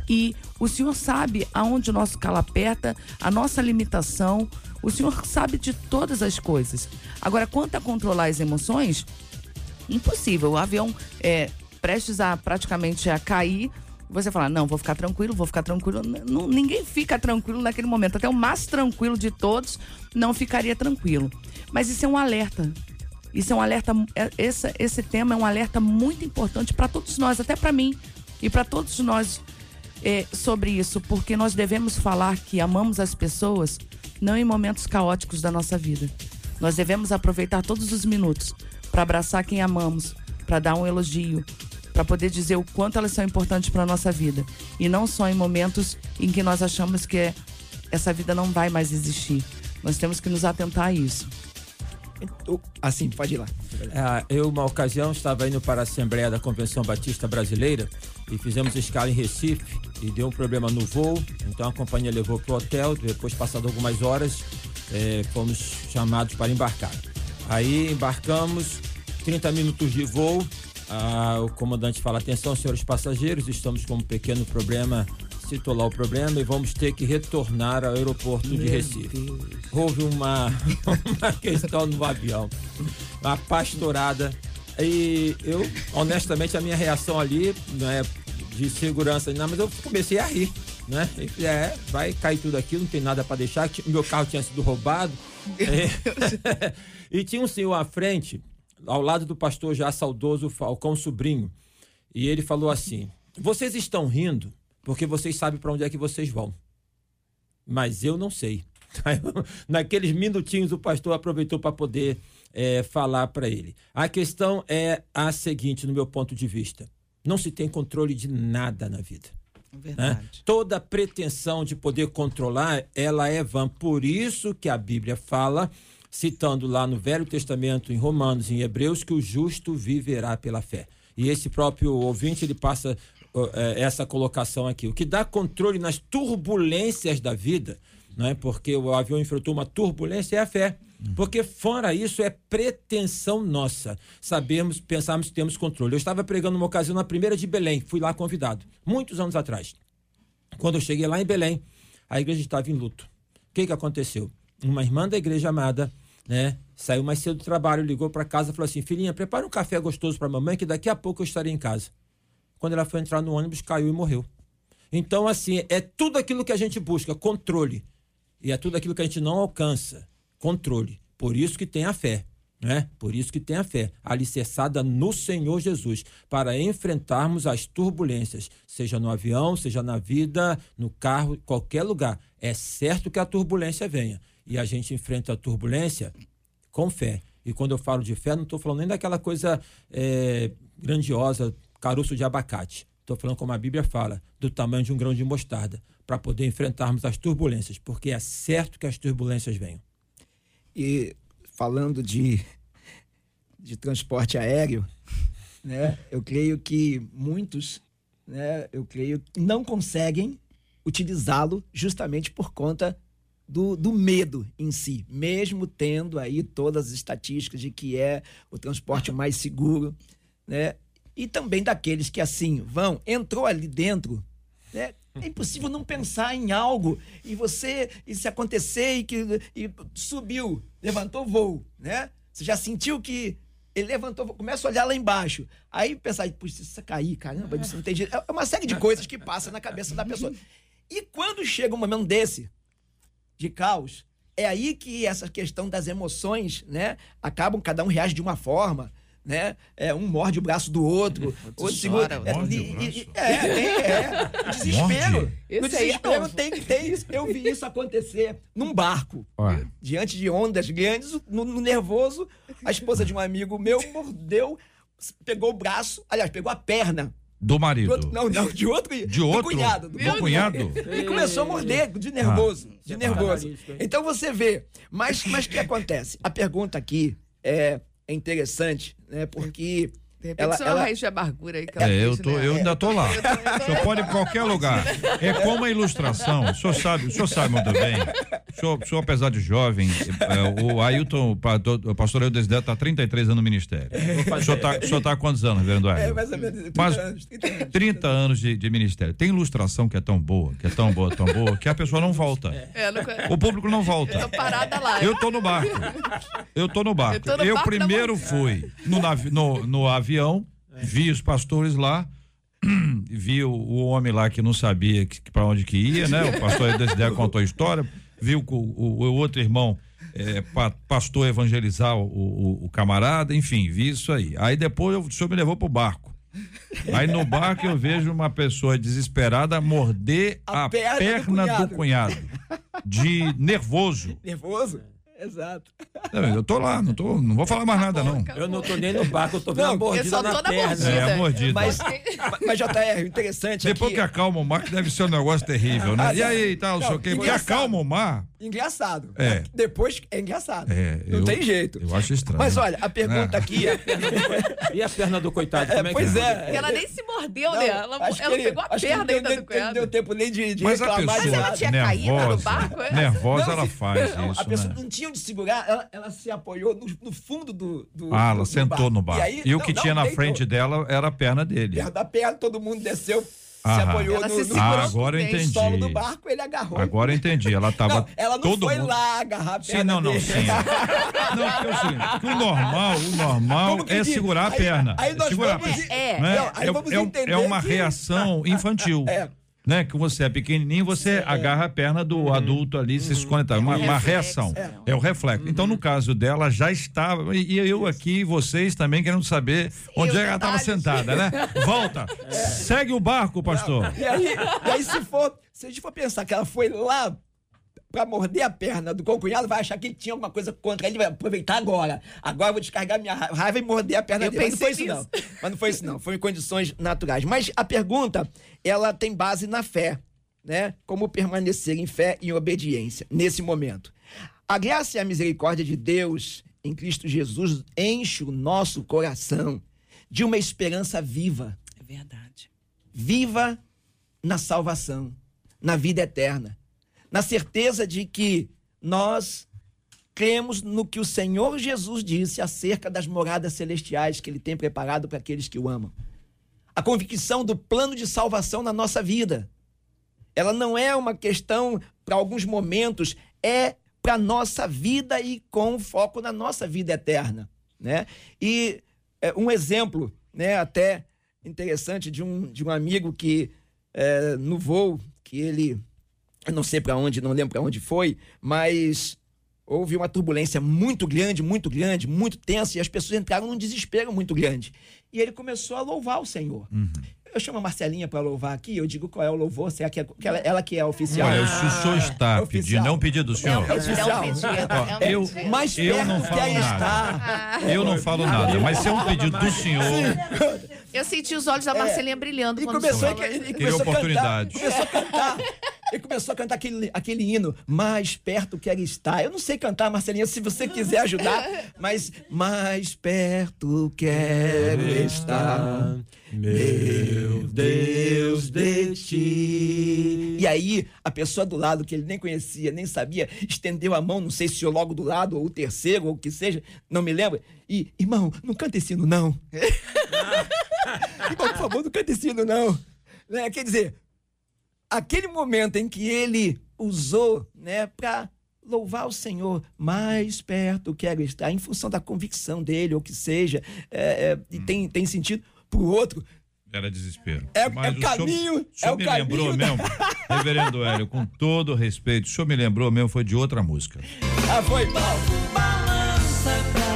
e o Senhor sabe aonde o nosso calo aperta, a nossa limitação. O Senhor sabe de todas as coisas. Agora, quanto a controlar as emoções, impossível. O avião é prestes a praticamente a cair você fala, não, vou ficar tranquilo, vou ficar tranquilo. Não, ninguém fica tranquilo naquele momento. Até o mais tranquilo de todos não ficaria tranquilo. Mas isso é um alerta. Isso é um alerta. É, esse, esse tema é um alerta muito importante para todos nós, até para mim e para todos nós é, sobre isso, porque nós devemos falar que amamos as pessoas não em momentos caóticos da nossa vida. Nós devemos aproveitar todos os minutos para abraçar quem amamos, para dar um elogio, para poder dizer o quanto elas são importantes para a nossa vida. E não só em momentos em que nós achamos que essa vida não vai mais existir. Nós temos que nos atentar a isso. Assim, pode ir lá. É, eu, uma ocasião, estava indo para a Assembleia da Convenção Batista Brasileira e fizemos escala em Recife e deu um problema no voo. Então a companhia levou para o hotel. Depois, passado algumas horas, é, fomos chamados para embarcar. Aí embarcamos, 30 minutos de voo, ah, o comandante fala: atenção, senhores passageiros, estamos com um pequeno problema. Citou lá o problema e vamos ter que retornar ao aeroporto Meu de Recife. Deus. Houve uma, (laughs) uma questão no avião, uma pastorada. E eu, honestamente, a minha reação ali, né, de segurança, não, mas eu comecei a rir, né? E, é, vai cair tudo aqui, não tem nada para deixar. Meu carro tinha sido roubado. É, (laughs) e tinha um senhor à frente ao lado do pastor já saudoso Falcão Sobrinho. E ele falou assim: Vocês estão rindo porque vocês sabem para onde é que vocês vão. Mas eu não sei. (laughs) Naqueles minutinhos, o pastor aproveitou para poder é, falar para ele. A questão é a seguinte, no meu ponto de vista: não se tem controle de nada na vida. Verdade. Né? Toda pretensão de poder controlar, ela é vã. Por isso que a Bíblia fala citando lá no Velho Testamento, em Romanos, em Hebreus, que o justo viverá pela fé. E esse próprio ouvinte, ele passa uh, essa colocação aqui. O que dá controle nas turbulências da vida, não é? porque o avião enfrentou uma turbulência, é a fé. Porque fora isso é pretensão nossa. Sabemos, pensarmos que temos controle. Eu estava pregando uma ocasião na primeira de Belém, fui lá convidado, muitos anos atrás. Quando eu cheguei lá em Belém, a igreja estava em luto. O que, que aconteceu? Uma irmã da igreja amada né? Saiu mais cedo do trabalho, ligou para casa e falou assim: Filhinha, prepara um café gostoso para mamãe, que daqui a pouco eu estarei em casa. Quando ela foi entrar no ônibus, caiu e morreu. Então, assim, é tudo aquilo que a gente busca, controle. E é tudo aquilo que a gente não alcança, controle. Por isso que tem a fé. Né? Por isso que tem a fé, alicerçada no Senhor Jesus, para enfrentarmos as turbulências, seja no avião, seja na vida, no carro, qualquer lugar. É certo que a turbulência venha, e a gente enfrenta a turbulência com fé. E quando eu falo de fé, não estou falando nem daquela coisa é, grandiosa, caroço de abacate. Estou falando como a Bíblia fala, do tamanho de um grão de mostarda, para poder enfrentarmos as turbulências, porque é certo que as turbulências venham. E falando de, (laughs) de transporte aéreo, né, eu creio que muitos, né, eu creio, não conseguem utilizá-lo justamente por conta do, do medo em si, mesmo tendo aí todas as estatísticas de que é o transporte mais seguro, né? E também daqueles que assim vão, entrou ali dentro, né? É impossível não pensar em algo e você, e se acontecer e que e subiu, levantou voo, né? Você já sentiu que ele levantou, começa a olhar lá embaixo. Aí pensar, puxa, se cair, caramba, isso não tem jeito. É uma série de coisas que passa na cabeça da pessoa. E quando chega um momento desse, de caos, é aí que essa questão das emoções, né, acabam, cada um reage de uma forma, né? É, um morde o braço do outro, (laughs) outro segura. É, Morde o braço. é, tem, é. (laughs) O desespero. Esse No é desespero novo. tem, tem isso. Eu vi isso acontecer num barco. Olha. Diante de ondas grandes, no, no nervoso, a esposa de um amigo meu mordeu, pegou o braço, aliás, pegou a perna. Do Do marido. outro, não, não, de outro. De do outro? cunhado. Do, Do cunhado? E começou a morder de nervoso. Ah. de nervoso. Então você vê. Mas mas o que acontece? A pergunta aqui é, é interessante, né? Porque. De repente, Ela- isso é uma ela- raiz de amargura aí que ela É, eu, tô, né? eu ainda tô lá. O senhor pode ir em qualquer lugar. É como a ilustração. O senhor sabe, o senhor sabe muito bem. O senhor, o senhor, apesar de jovem, é, o Ailton, o pa- o pastor Ailton Desidério está 33 anos no ministério. O senhor está senhor tá há quantos anos, reverendo É, Ailton? mais ou menos 30 Mas anos. 30 anos. 30 anos de, de ministério. Tem ilustração que é tão boa, que é tão boa, tão boa, que a pessoa não volta. É, não... O público não volta. Eu tô parada lá. Eu tô no barco. Eu tô no barco. Eu tô no barco primeiro fui no, navi- no, no avião, vi os pastores lá, (clears throat) vi o, o homem lá que não sabia para onde que ia, né? O pastor Desider contou a história, viu o, o- o outro irmão é, pa- pastor evangelizar o, camarada, enfim, vi isso aí. Aí depois o senhor me levou pro barco. Aí no barco eu vejo uma pessoa desesperada morder a, A perna do do cunhado. De nervoso. Nervoso? Exato. Não, eu tô lá, não, tô, não vou falar mais nada, não. Eu não tô nem no barco, eu tô vendo Não, a mordida eu só na tô na perna. mordida. É, a mordida. Mas, (laughs) mas JR, o interessante é Depois que... que acalma o mar, que deve ser um negócio terrível, né? Ah, E aí, tal, não, sei o quê. Porque acalma o mar. Engraçado. É. Depois é engraçado. É, não eu- tem jeito. eu acho estranho. Mas olha, a pergunta É. aqui é. (laughs) E a perna do coitado, é, como é que pois é? é. Porque ela nem se mordeu, Não, né? Ela, ela que- pegou a acho que perna não ainda do não cunhado. deu tempo nem de, de Mas a reclamar pessoa de ela tinha caído no barco, é? nervosa Não, ela faz não, isso, A pessoa né? não tinha onde segurar, ela, ela se apoiou no, no fundo do, do. Ah, ela do sentou no barco. E, aí- o não, que não, tinha na deitou. frente dela era a perna dele. Perto da perna, todo mundo desceu, se Aham. apoiou Ela no, se no Ah, agora o entendi. solo do barco, ele agarrou. Agora eu entendi. Ela tava. não, ela não todo foi mundo... lá agarrar a perna Sim, não, não, dele. sim. Não, porque é o o normal, o normal é diz? segurar a Aí- perna. aí nós segurar a vamos- perna. É, né? Não, aí é, vamos é entender é uma que- reação infantil. (laughs) É. Né, que você é pequenininho, você agarra a perna do adulto ali, se esconde. Tá? Uma, uma reflexo. reação. É. o reflexo. Então, no caso dela, já estava. E, eu aqui, vocês também querendo saber onde é que ela estava sentada, né? (laughs) Volta. Segue o barco, pastor. E aí, e aí se for, se a gente for pensar que ela foi lá pra morder a perna do concunhado, vai achar que ele tinha alguma coisa contra ele, vai aproveitar agora. Agora eu vou descarregar minha ra- raiva e morder a perna Eu dele. Mas não foi isso não. Mas não foi isso não, foi em condições naturais. Mas a pergunta, ela tem base na fé, né? Como permanecer em fé e em obediência nesse momento. A graça e a misericórdia de Deus em Cristo Jesus enche o nosso coração de uma esperança viva É verdade. viva na salvação, na vida eterna, na certeza de que nós cremos no que o Senhor Jesus disse acerca das moradas celestiais que ele tem preparado para aqueles que o amam. A convicção do plano de salvação na nossa vida. Ela não é uma questão para alguns momentos, é para nossa vida e com foco na nossa vida eterna, né? E é, um exemplo, né, até interessante de um, de um amigo que é, no voo que ele não sei para onde, não lembro para onde foi, mas houve uma turbulência muito grande, muito grande, muito tensa e as pessoas entraram num desespero muito grande. E ele começou a louvar o Senhor. Eu chamo a Marcelinha para louvar aqui, eu digo qual é o louvor, se é que é, que ela, ela que é a oficial. Olha, se o senhor está É pedindo, é um pedido do senhor. Não, oficial. não não eu- mais Eu perto não falo nada. Eu não falo nada, mas se é um pedido do senhor, Eu senti os olhos da Marcelinha brilhando E quando começou, a, falou. e Queria começou a cantar. oportunidade. Começou a cantar. Ele começou a cantar aquele, aquele hino, mais perto quero estar. Eu não sei cantar, Marcelinha, se você (laughs) quiser ajudar, mas mais perto quero estar, meu Deus de ti. E aí, a pessoa do lado, que ele nem conhecia, nem sabia, estendeu a mão, não sei se eu logo do lado, ou o terceiro, ou o que seja, não me lembro. E, irmão, não canta esse hino, não. (laughs) (laughs) irmão, por favor, não canta esse hino, não. Né? Quer dizer, aquele momento em que ele usou, né, para louvar o Senhor mais perto quero estar, em função da convicção dele, ou que seja, é, é, e tem, tem sentido para o outro. Era desespero. É, é o caminho. O senhor é o me caminho lembrou da- mesmo, (laughs) reverendo Hélio, com todo respeito, o senhor me lembrou mesmo, foi de outra música. Ah, foi. Balança pra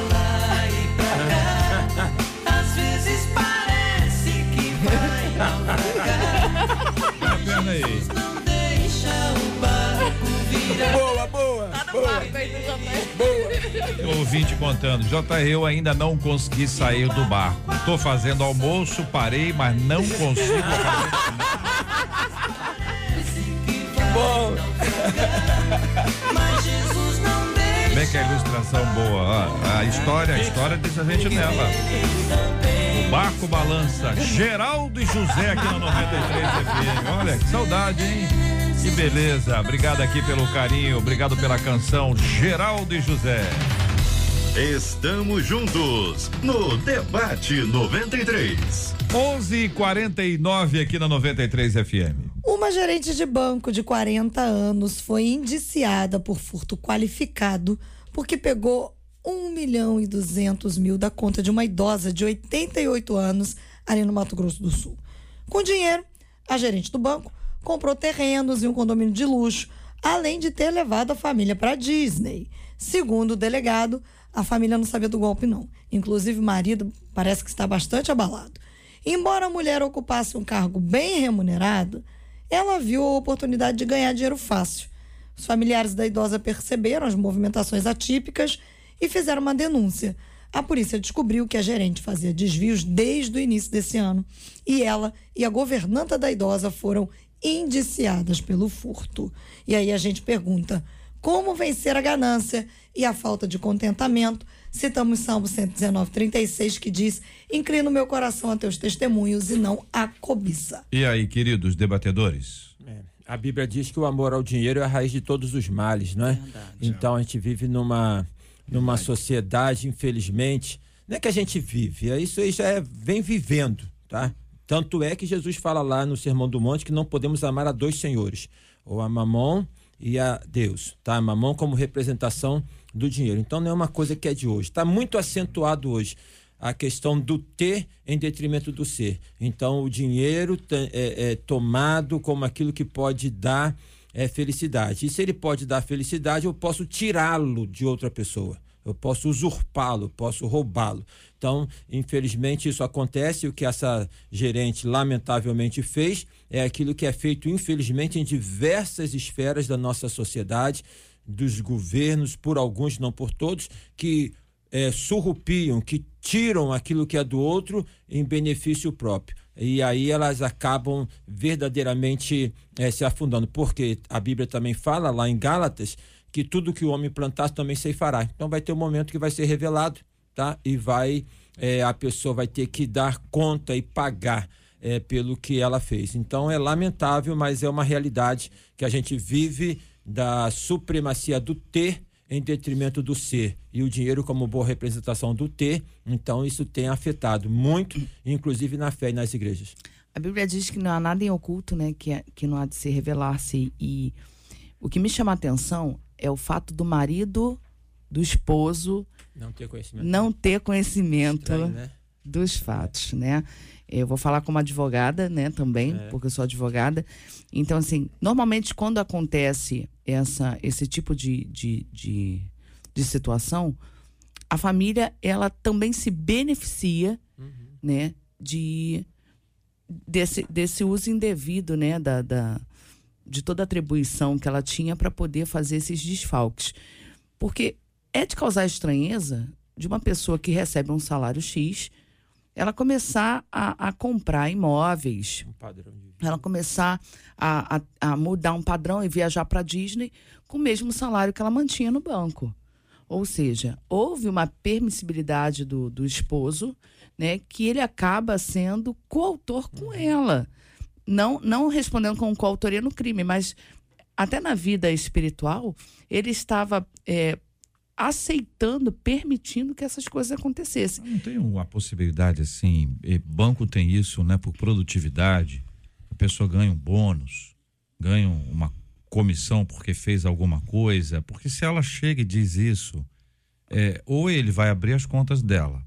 ouvinte contando, JR, eu ainda não consegui sair do barco. Tô fazendo almoço, parei, mas não consigo fazer. Bom, deixa. Como é que é a ilustração boa? ó, a história, a história diz a gente nela. O barco balança. Geraldo e José aqui no 93 FM. Olha, que saudade, hein? Que beleza. Obrigado aqui pelo carinho, obrigado pela canção Geraldo e José. Estamos juntos no Debate 93. 11:49 aqui na 93 FM. Uma gerente de banco de 40 anos foi indiciada por furto qualificado porque pegou 1 milhão e 200 mil da conta de uma idosa de 88 anos ali no Mato Grosso do Sul. Com dinheiro, a gerente do banco comprou terrenos e um condomínio de luxo, além de ter levado a família para Disney. Segundo o delegado, a família não sabia do golpe não. Inclusive o marido parece que está bastante abalado. Embora a mulher ocupasse um cargo bem remunerado, ela viu a oportunidade de ganhar dinheiro fácil. Os familiares da idosa perceberam as movimentações atípicas e fizeram uma denúncia. A polícia descobriu que a gerente fazia desvios desde o início desse ano e ela e a governanta da idosa foram indiciadas pelo furto. E aí a gente pergunta: como vencer a ganância e a falta de contentamento? Citamos Salmo 119, 36, que diz: Inclino meu coração a teus testemunhos e não a cobiça. E aí, queridos debatedores? É, A Bíblia diz que o amor ao dinheiro é a raiz de todos os males, não é? Então a gente vive numa, numa sociedade, infelizmente. Não é que a gente vive, é isso aí já é, vem vivendo, tá? Tanto é que Jesus fala lá no Sermão do Monte que não podemos amar a dois senhores, ou a Mamon e a Deus, tá? Mamon como representação do dinheiro. Então não é uma coisa que é de hoje. Está muito acentuado hoje a questão do ter em detrimento do ser. Então, o dinheiro é, é tomado como aquilo que pode dar é, felicidade. E se ele pode dar felicidade, eu posso tirá-lo de outra pessoa. Eu posso usurpá-lo, posso roubá-lo. Então, infelizmente, isso acontece. O que essa gerente lamentavelmente fez é aquilo que é feito, infelizmente, em diversas esferas da nossa sociedade, dos governos, por alguns, não por todos, que é, surrupiam, que tiram aquilo que é do outro em benefício próprio. E aí elas acabam verdadeiramente é, se afundando, porque a Bíblia também fala lá em Gálatas que tudo que o homem plantar também se fará. Então vai ter um momento que vai ser revelado, tá? E vai é, a pessoa vai ter que dar conta e pagar é, pelo que ela fez. Então é lamentável, mas é uma realidade que a gente vive da supremacia do ter em detrimento do ser e o dinheiro como boa representação do ter, então isso tem afetado muito, inclusive na fé e nas igrejas. A Bíblia diz que não há nada em oculto, né? Que, é- que não há de se revelar-se. E o que me chama a atenção é o fato do marido, do esposo, Não ter conhecimento. não ter conhecimento Estranho, né? dos fatos, né? Eu vou falar como advogada, né, também, É. porque eu sou advogada. Então, assim, normalmente quando acontece essa, esse tipo de, de, de, de situação, a família, ela também se beneficia, né, de, desse, desse uso indevido, né, da, da, de toda a atribuição que ela tinha para poder fazer esses desfalques. Porque é de causar estranheza de uma pessoa que recebe um salário X ela começar a, a comprar imóveis, Um padrão de vida. ela começar a, a, a mudar um padrão e viajar para Disney com o mesmo salário que ela mantinha no banco. Ou seja, houve uma permissibilidade do, do esposo, né, que ele acaba sendo coautor com ela. Não, não respondendo com coautoria no crime, mas até na vida espiritual, ele estava é, aceitando, permitindo que essas coisas acontecessem. Não tem uma possibilidade assim, banco tem isso, né, por produtividade. A pessoa ganha um bônus, ganha uma comissão porque fez alguma coisa, porque se ela chega e diz isso, é, ou ele vai abrir as contas dela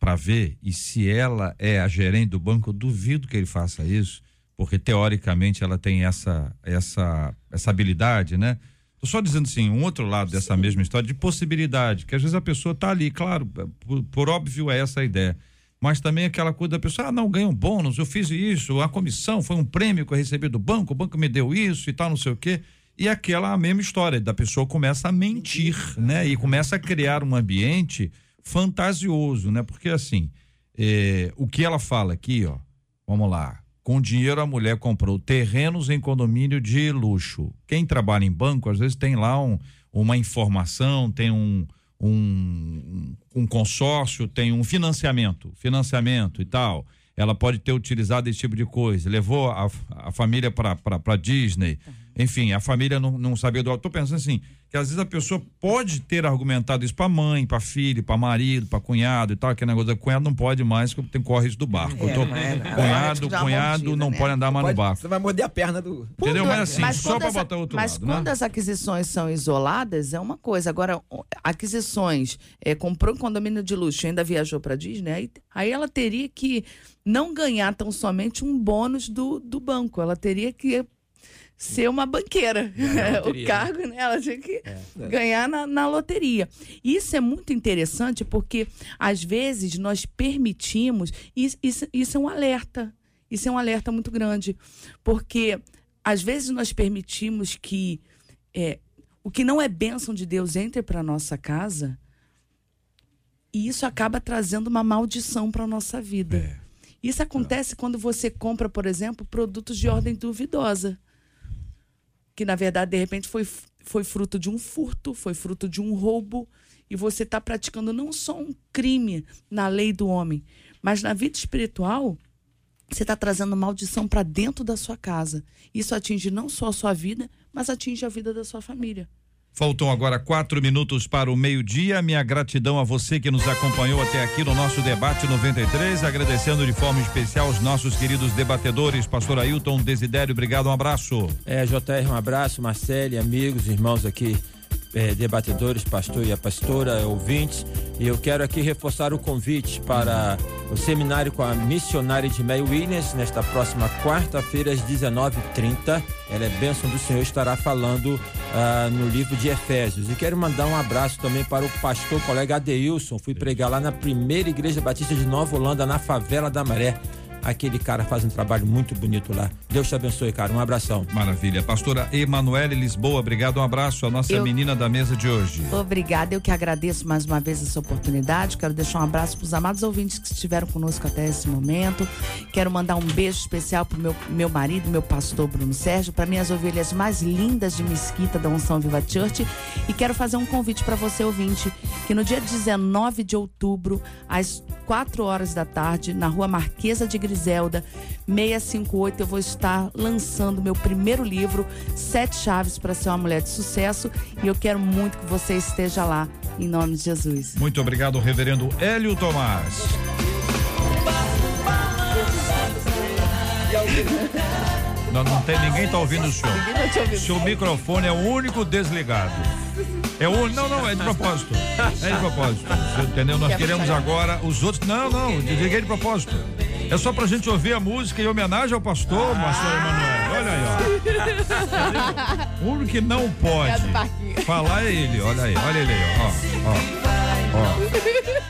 para ver e se ela é a gerente do banco, eu duvido que ele faça isso, porque teoricamente ela tem essa essa essa habilidade, né? Tô só dizendo assim, um outro lado dessa mesma história de possibilidade, que às vezes a pessoa tá ali, claro, por, por óbvio é essa a ideia. Mas também aquela coisa da pessoa, ah, não, ganhei um bônus, eu fiz isso, a comissão foi um prêmio que eu recebi do banco, o banco me deu isso e tal, não sei o quê. E aquela mesma história, da pessoa começa a mentir, né? E começa a criar um ambiente fantasioso, né? Porque assim, eh, o que ela fala aqui, ó, vamos lá. Com dinheiro a mulher comprou terrenos em condomínio de luxo. Quem trabalha em banco às vezes tem lá um, uma informação, tem um, um, um consórcio, tem um financiamento, financiamento e tal. Ela pode ter utilizado esse tipo de coisa. Levou a, a família para Disney. Enfim, a família não, não sabia do. Estou pensando assim, que às vezes a pessoa pode ter argumentado isso para mãe, para filho, para marido, para cunhado e tal. Aquele negócio da cunhado não pode mais, porque tem corre isso do barco. Eu tô- não é, não. cunhado, Já cunhado mordida, não né? pode andar mais no Pode- barco. Você vai morder a perna do. Entendeu? Mas assim, Mas só para essa- botar outro Mas lado, quando né? as aquisições são isoladas, é uma coisa. Agora, aquisições, é, comprou um condomínio de luxo e ainda viajou para Disney, aí, aí ela teria que não ganhar tão somente um bônus do, do banco. Ela teria que ser uma banqueira. (laughs) o cargo, né? Ela tinha que ganhar na, na loteria. Isso é muito interessante porque, às vezes, nós permitimos. Isso, isso, isso é um alerta. Isso é um alerta muito grande. Porque, às vezes, nós permitimos que é, o que não é bênção de Deus entre para nossa casa. E isso acaba trazendo uma maldição para nossa vida. É. Isso acontece quando você compra, por exemplo, produtos de ordem duvidosa. Que, na verdade, de repente foi, foi fruto de um furto, foi fruto de um roubo. E você está praticando não só um crime na lei do homem, mas na vida espiritual, você está trazendo maldição para dentro da sua casa. Isso atinge não só a sua vida, mas atinge a vida da sua família. Faltam agora quatro minutos para o meio-dia. Minha gratidão a você que nos acompanhou até aqui no nosso debate 93. Agradecendo de forma especial os nossos queridos debatedores, Pastor Ailton Desidério. Obrigado, um abraço. É, JR, um abraço, Marcele, amigos, irmãos aqui, é, debatedores, pastor e a pastora, ouvintes. E eu quero aqui reforçar o convite para o seminário com a missionária de May Williams, nesta próxima quarta-feira, às 19h30. Ela é bênção do Senhor, estará falando ah, no livro de Efésios. E quero mandar um abraço também para o pastor colega Adeilson. Fui pregar lá na primeira igreja batista de Nova Holanda, na favela da Maré. Aquele cara faz um trabalho muito bonito lá. Deus te abençoe, cara. Um abração. Maravilha. Pastora Emanuele Lisboa, obrigado, um abraço. A nossa Eu- menina da mesa de hoje. Obrigada, eu que agradeço mais uma vez essa oportunidade. Quero deixar um abraço para os amados ouvintes que estiveram conosco até esse momento. Quero mandar um beijo especial para o meu, meu marido, meu pastor Bruno Sérgio, para minhas ovelhas mais lindas de Mesquita da Unção Viva Church. E quero fazer um convite para você, ouvinte, que no dia 19 de outubro, às 4 horas da tarde, na rua Marquesa de Griselda, 658, eu vou estar lançando meu primeiro livro, Sete Chaves para Ser uma Mulher de Sucesso. E eu quero muito que você esteja lá, em nome de Jesus. Muito obrigado, reverendo Hélio Tomás. Não, não tem ninguém tá ouvindo o senhor. Seu microfone é o único desligado. É o não, não, é de propósito. É de propósito. Você entendeu? Nós queremos agora os outros. Não, não, desliguei de propósito. É só pra gente ouvir a música em homenagem ao pastor, pastor Emanuel. Olha aí, ó. (laughs) Único que não pode falar é ele. Olha aí, olha ele aí, ó. ó,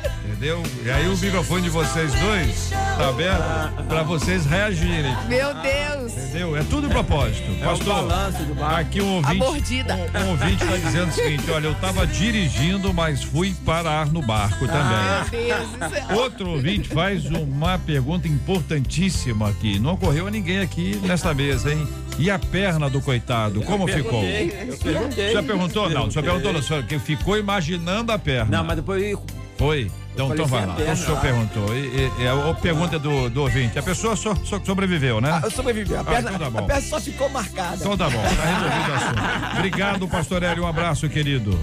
ó. Entendeu? E aí o microfone de vocês dois tá aberto pra vocês reagirem. Meu Deus! Entendeu? É tudo propósito. É o Pastor, balanço do barco. aqui um A ouvinte. mordida. Um, um ouvinte tá dizendo o seguinte: olha, eu tava dirigindo, mas fui parar no barco Meu também. Deus, isso é Outro ouvinte faz uma pergunta importantíssima aqui. Não ocorreu a ninguém aqui nesta mesa, hein? E a perna do coitado, como ficou? Eu perguntei. O senhor perguntou? Não, o senhor perguntou, não, o senhor que ficou imaginando a perna. Não, mas depois Foi? Então, então vai lá. o senhor perguntou. E, e- a, pergunta é do, do ouvinte. A pessoa só, só sobreviveu, né? Ah, eu sobrevivi. A perna, então tá a perna só ficou marcada. Então tá bom, tá resolvido o assunto. (laughs) Obrigado, pastor Hélio. Um abraço, querido.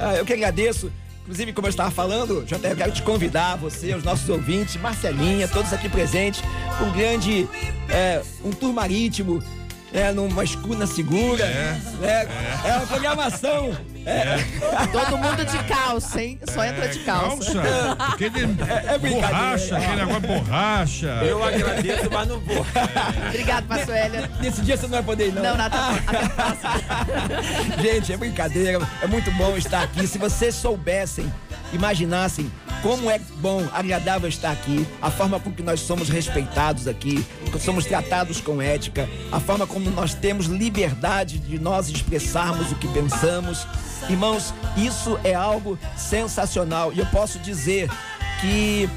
Ah, eu que agradeço. Inclusive, como eu estava falando, JR, eu quero te convidar, você, os nossos ouvintes, Marcelinha, todos aqui presentes, um grande, é, um tour marítimo, é, numa escuna segura. É. né? É, uma programação. É, Todo mundo de calça, hein? Só entra de calça. Calça. Aquele (laughs) é brincadeira. borracha, aquele negócio de borracha. eu agradeço, mas não vou. Obrigado, pastor Hélia. Nesse dia você não vai poder ir, não. Não, próxima. (laughs) Gente, é brincadeira. É muito bom estar aqui. Se vocês soubessem, imaginassem como é bom, agradável estar aqui, a forma com que nós somos respeitados aqui, somos tratados com ética, a forma como nós temos liberdade de nós expressarmos o que pensamos. Irmãos, isso é algo sensacional. E eu posso dizer que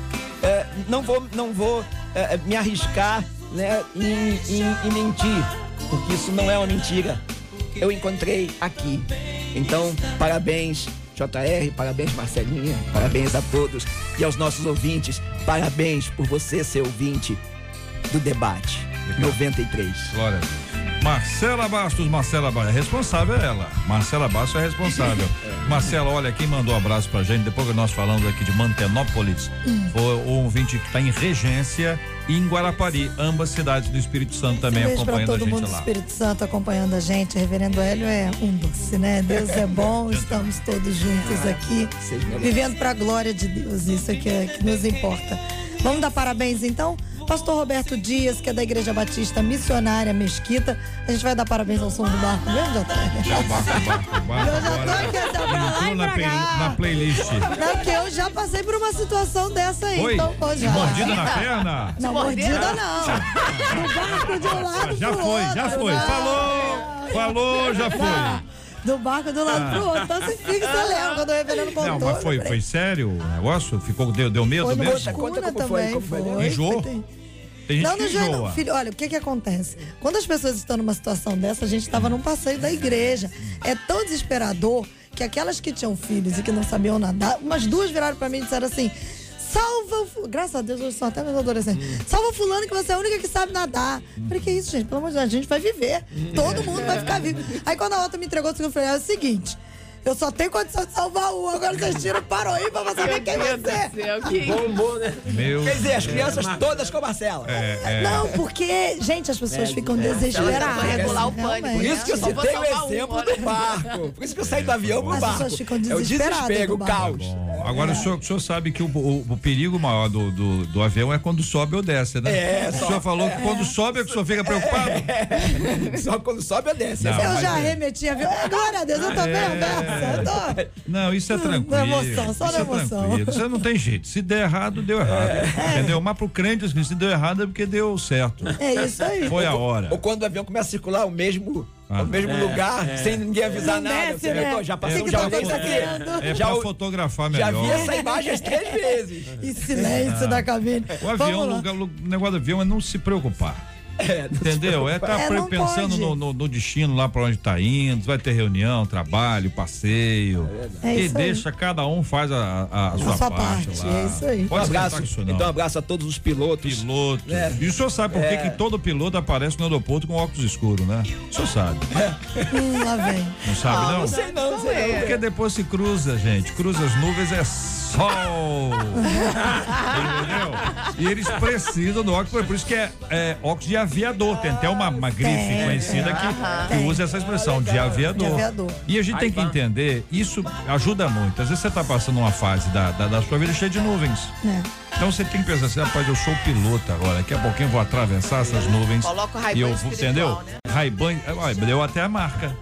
é, não vou, não vou é, me arriscar né, em, em- em mentir, porque isso não é uma mentira eu encontrei aqui. Então, parabéns, JR, parabéns, Marcelinha, parabéns a todos e aos nossos ouvintes, parabéns por você ser ouvinte do debate 93. Glória a Deus. Marcela Bastos, Marcela Bastos, é responsável é ela. Marcela Bastos é responsável. (laughs) Marcela, olha, quem mandou um abraço pra gente, depois que nós falamos aqui de Mantenópolis, foi o ouvinte que tá em Regência e em Guarapari, ambas cidades do Espírito Santo também um beijo acompanhando a todo gente mundo do lá. Espírito Santo acompanhando a gente. O Reverendo Hélio é um doce, né? Deus é bom, (laughs) estamos todos juntos aqui, vivendo pra glória de Deus. Isso é que, é que nos importa. Vamos dar parabéns então? Pastor Roberto Dias, que é da Igreja Batista Missionária Mesquita. A gente vai dar parabéns ao som do barco mesmo, Já o JR? barco, o barco, o barco Eu já tô tá pra lá e na, pra play- cá. na playlist. Não, porque eu já passei por uma situação dessa aí. Oi? Então, pô, já. Mordida na perna? Não, mordida não. No barco de um lado Já pro foi, outro. já foi. Não. Falou, falou, já foi. Do barco do lado pro outro. Então você fica, você lembra quando o reverendo contou. Não, mas foi, foi sério o negócio? Ficou, deu, deu medo Foi mesmo? Conta, conta como foi, também, como foi. foi. Enjoou? Foi- Tem gente Não, não enjoa, não. Filho, olha, o que que acontece? Quando as pessoas estão numa situação dessa, a gente estava num passeio da igreja. É tão desesperador que aquelas que tinham filhos e que não sabiam nadar, umas duas viraram pra mim e disseram assim: salva, o graças a Deus, hoje são até meus adolescentes. Salva fulano que você é a única que sabe nadar. Falei, que isso, gente? Pelo amor de Deus, a gente vai viver. Todo mundo vai ficar vivo. Aí quando a outra me entregou, eu falei, é o seguinte. Eu só tenho condição de salvar um, agora vocês tiram para aí pra você ver quem vai ser. Bombou, né? Meu Quer dizer, as crianças todas com a Marcela. É, Não, porque, gente, as pessoas ficam desesperadas. Pra regular o pânico, Por realmente. isso que eu citei o um, exemplo olha. do barco. Por isso que eu saí do avião pro As barco. pessoas ficam É o desesperadas desespero, o caos. Agora o, senhor, o senhor sabe que o, o- o perigo maior do, do, do avião é quando sobe ou desce, né? É, o só- senhor falou que quando sobe é que o senhor fica preocupado. (laughs) Só quando sobe ou desce. Não, Eu já é. remeti a viu? É, glória a Deus, eu tô bem, tô. Não, isso é Na tranquilo. emoção, só isso na é emoção. tranquilo. Isso não tem jeito. Se der errado, deu errado. É. Entendeu? Mas pro crente, assim, se deu errado é porque deu certo. É isso aí. Foi a hora. Ou quando o avião começa a circular o mesmo, Ah. o mesmo lugar, sem ninguém avisar Não nada. desce, né? já passou, já tá olhei isso aqui. É já, pra o- fotografar já melhor. vi essa imagem as três vezes. (laughs) E silêncio da cabine. O avião, o negócio do avião é não se preocupar. É, Entendeu? É estar É, não pensando pode. no, no- no destino lá pra onde tá indo, vai ter reunião, trabalho, passeio. É e isso aí. deixa, cada um faz a, a- a sua, sua parte, parte, lá. é isso aí. Um Pode esquentar abraço, isso então um abraço a todos os pilotos. Piloto. É. E o senhor sabe por que É. que todo piloto aparece no aeroporto com óculos escuros, né? O senhor sabe. Hum, lá vem. Não sabe, não? Não sei não, não sei não. Porque depois se cruza, gente. Cruza as nuvens é sol. (laughs) Entendeu? E eles precisam do óculos, por isso que é, é óculos de aviador. Tem até uma, uma grife Tem. conhecida que, que usa essa expressão, de aviador. De aviador. E a gente tem que entender, isso ajuda muito. Às vezes você tá passando uma fase da, da, da sua vida cheia de nuvens. É. Então você tem que pensar assim, rapaz, eu sou piloto agora, daqui a pouquinho eu vou atravessar essas nuvens. Coloca o Ray-Ban e eu entendeu? né? Ray-Ban, olha, deu até a marca.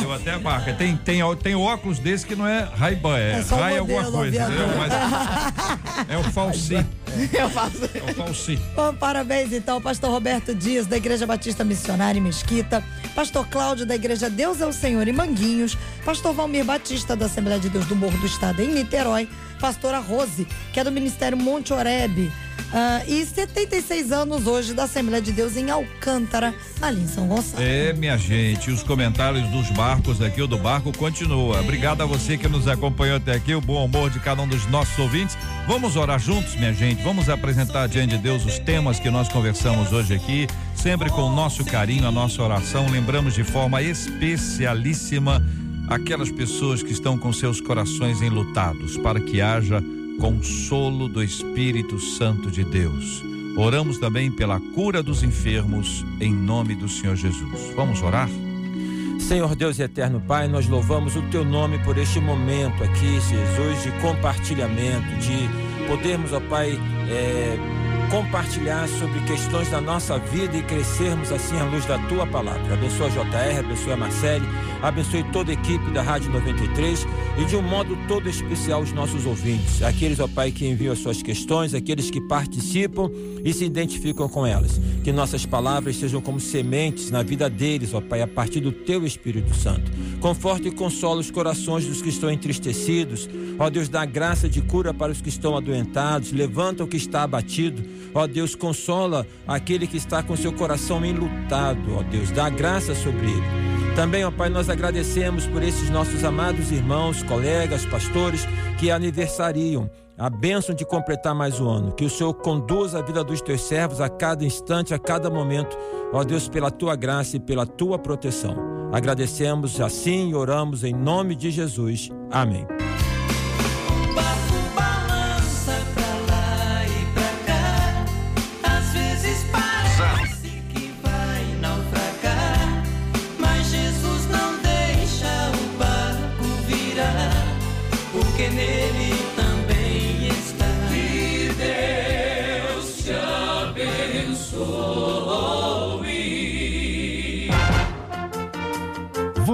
Deu até a marca. Tem, tem, tem óculos desse que não é Ray-Ban, é, É Ray alguma coisa, entendeu? Mas É o falsi. (laughs) Eu faço. É o falsi. Bom, parabéns então, pastor Roberto Dias, da Igreja Batista Missionária em Mesquita, pastor Cláudio, da Igreja Deus é o Senhor em Manguinhos, pastor Valmir Batista, da Assembleia de Deus do Morro do Estado em Niterói, pastora Rose, que é do Ministério Monte Oreb, ah, e 76 anos hoje da Assembleia de Deus em Alcântara, ali em São Gonçalo. É, minha gente, os comentários dos barcos aqui, o do barco continua. Obrigado a você que nos acompanhou até aqui, o bom humor de cada um dos nossos ouvintes. Vamos orar juntos, minha gente. Vamos apresentar diante de Deus os temas que nós conversamos hoje aqui, sempre com o nosso carinho, a nossa oração. Lembramos de forma especialíssima aquelas pessoas que estão com seus corações enlutados, para que haja consolo do Espírito Santo de Deus. Oramos também pela cura dos enfermos, em nome do Senhor Jesus. Vamos orar? Senhor Deus eterno Pai, nós louvamos o teu nome por este momento aqui, Jesus, de compartilhamento, de podermos, ó Pai, é, compartilhar sobre questões da nossa vida e crescermos assim à luz da tua palavra. Abençoa JR, abençoa a Marcele, abençoe toda a equipe da Rádio 93 e de um modo todo especial os nossos ouvintes, aqueles, ó Pai, que enviam as suas questões, aqueles que participam e se identificam com elas. Que nossas palavras sejam como sementes na vida deles, ó Pai, a partir do teu Espírito Santo. Conforta e consola os corações dos que estão entristecidos. Ó Deus, dá graça de cura para os que estão adoentados, levanta o que está abatido. Ó Deus, consola aquele que está com seu coração enlutado. Ó Deus, dá graça sobre ele. Também, ó Pai, nós agradecemos por esses nossos amados irmãos, colegas, pastores que aniversariam a bênção de completar mais um ano. Que o Senhor conduza a vida dos teus servos a cada instante, a cada momento, ó Deus, pela tua graça e pela tua proteção. Agradecemos assim e oramos em nome de Jesus. Amém.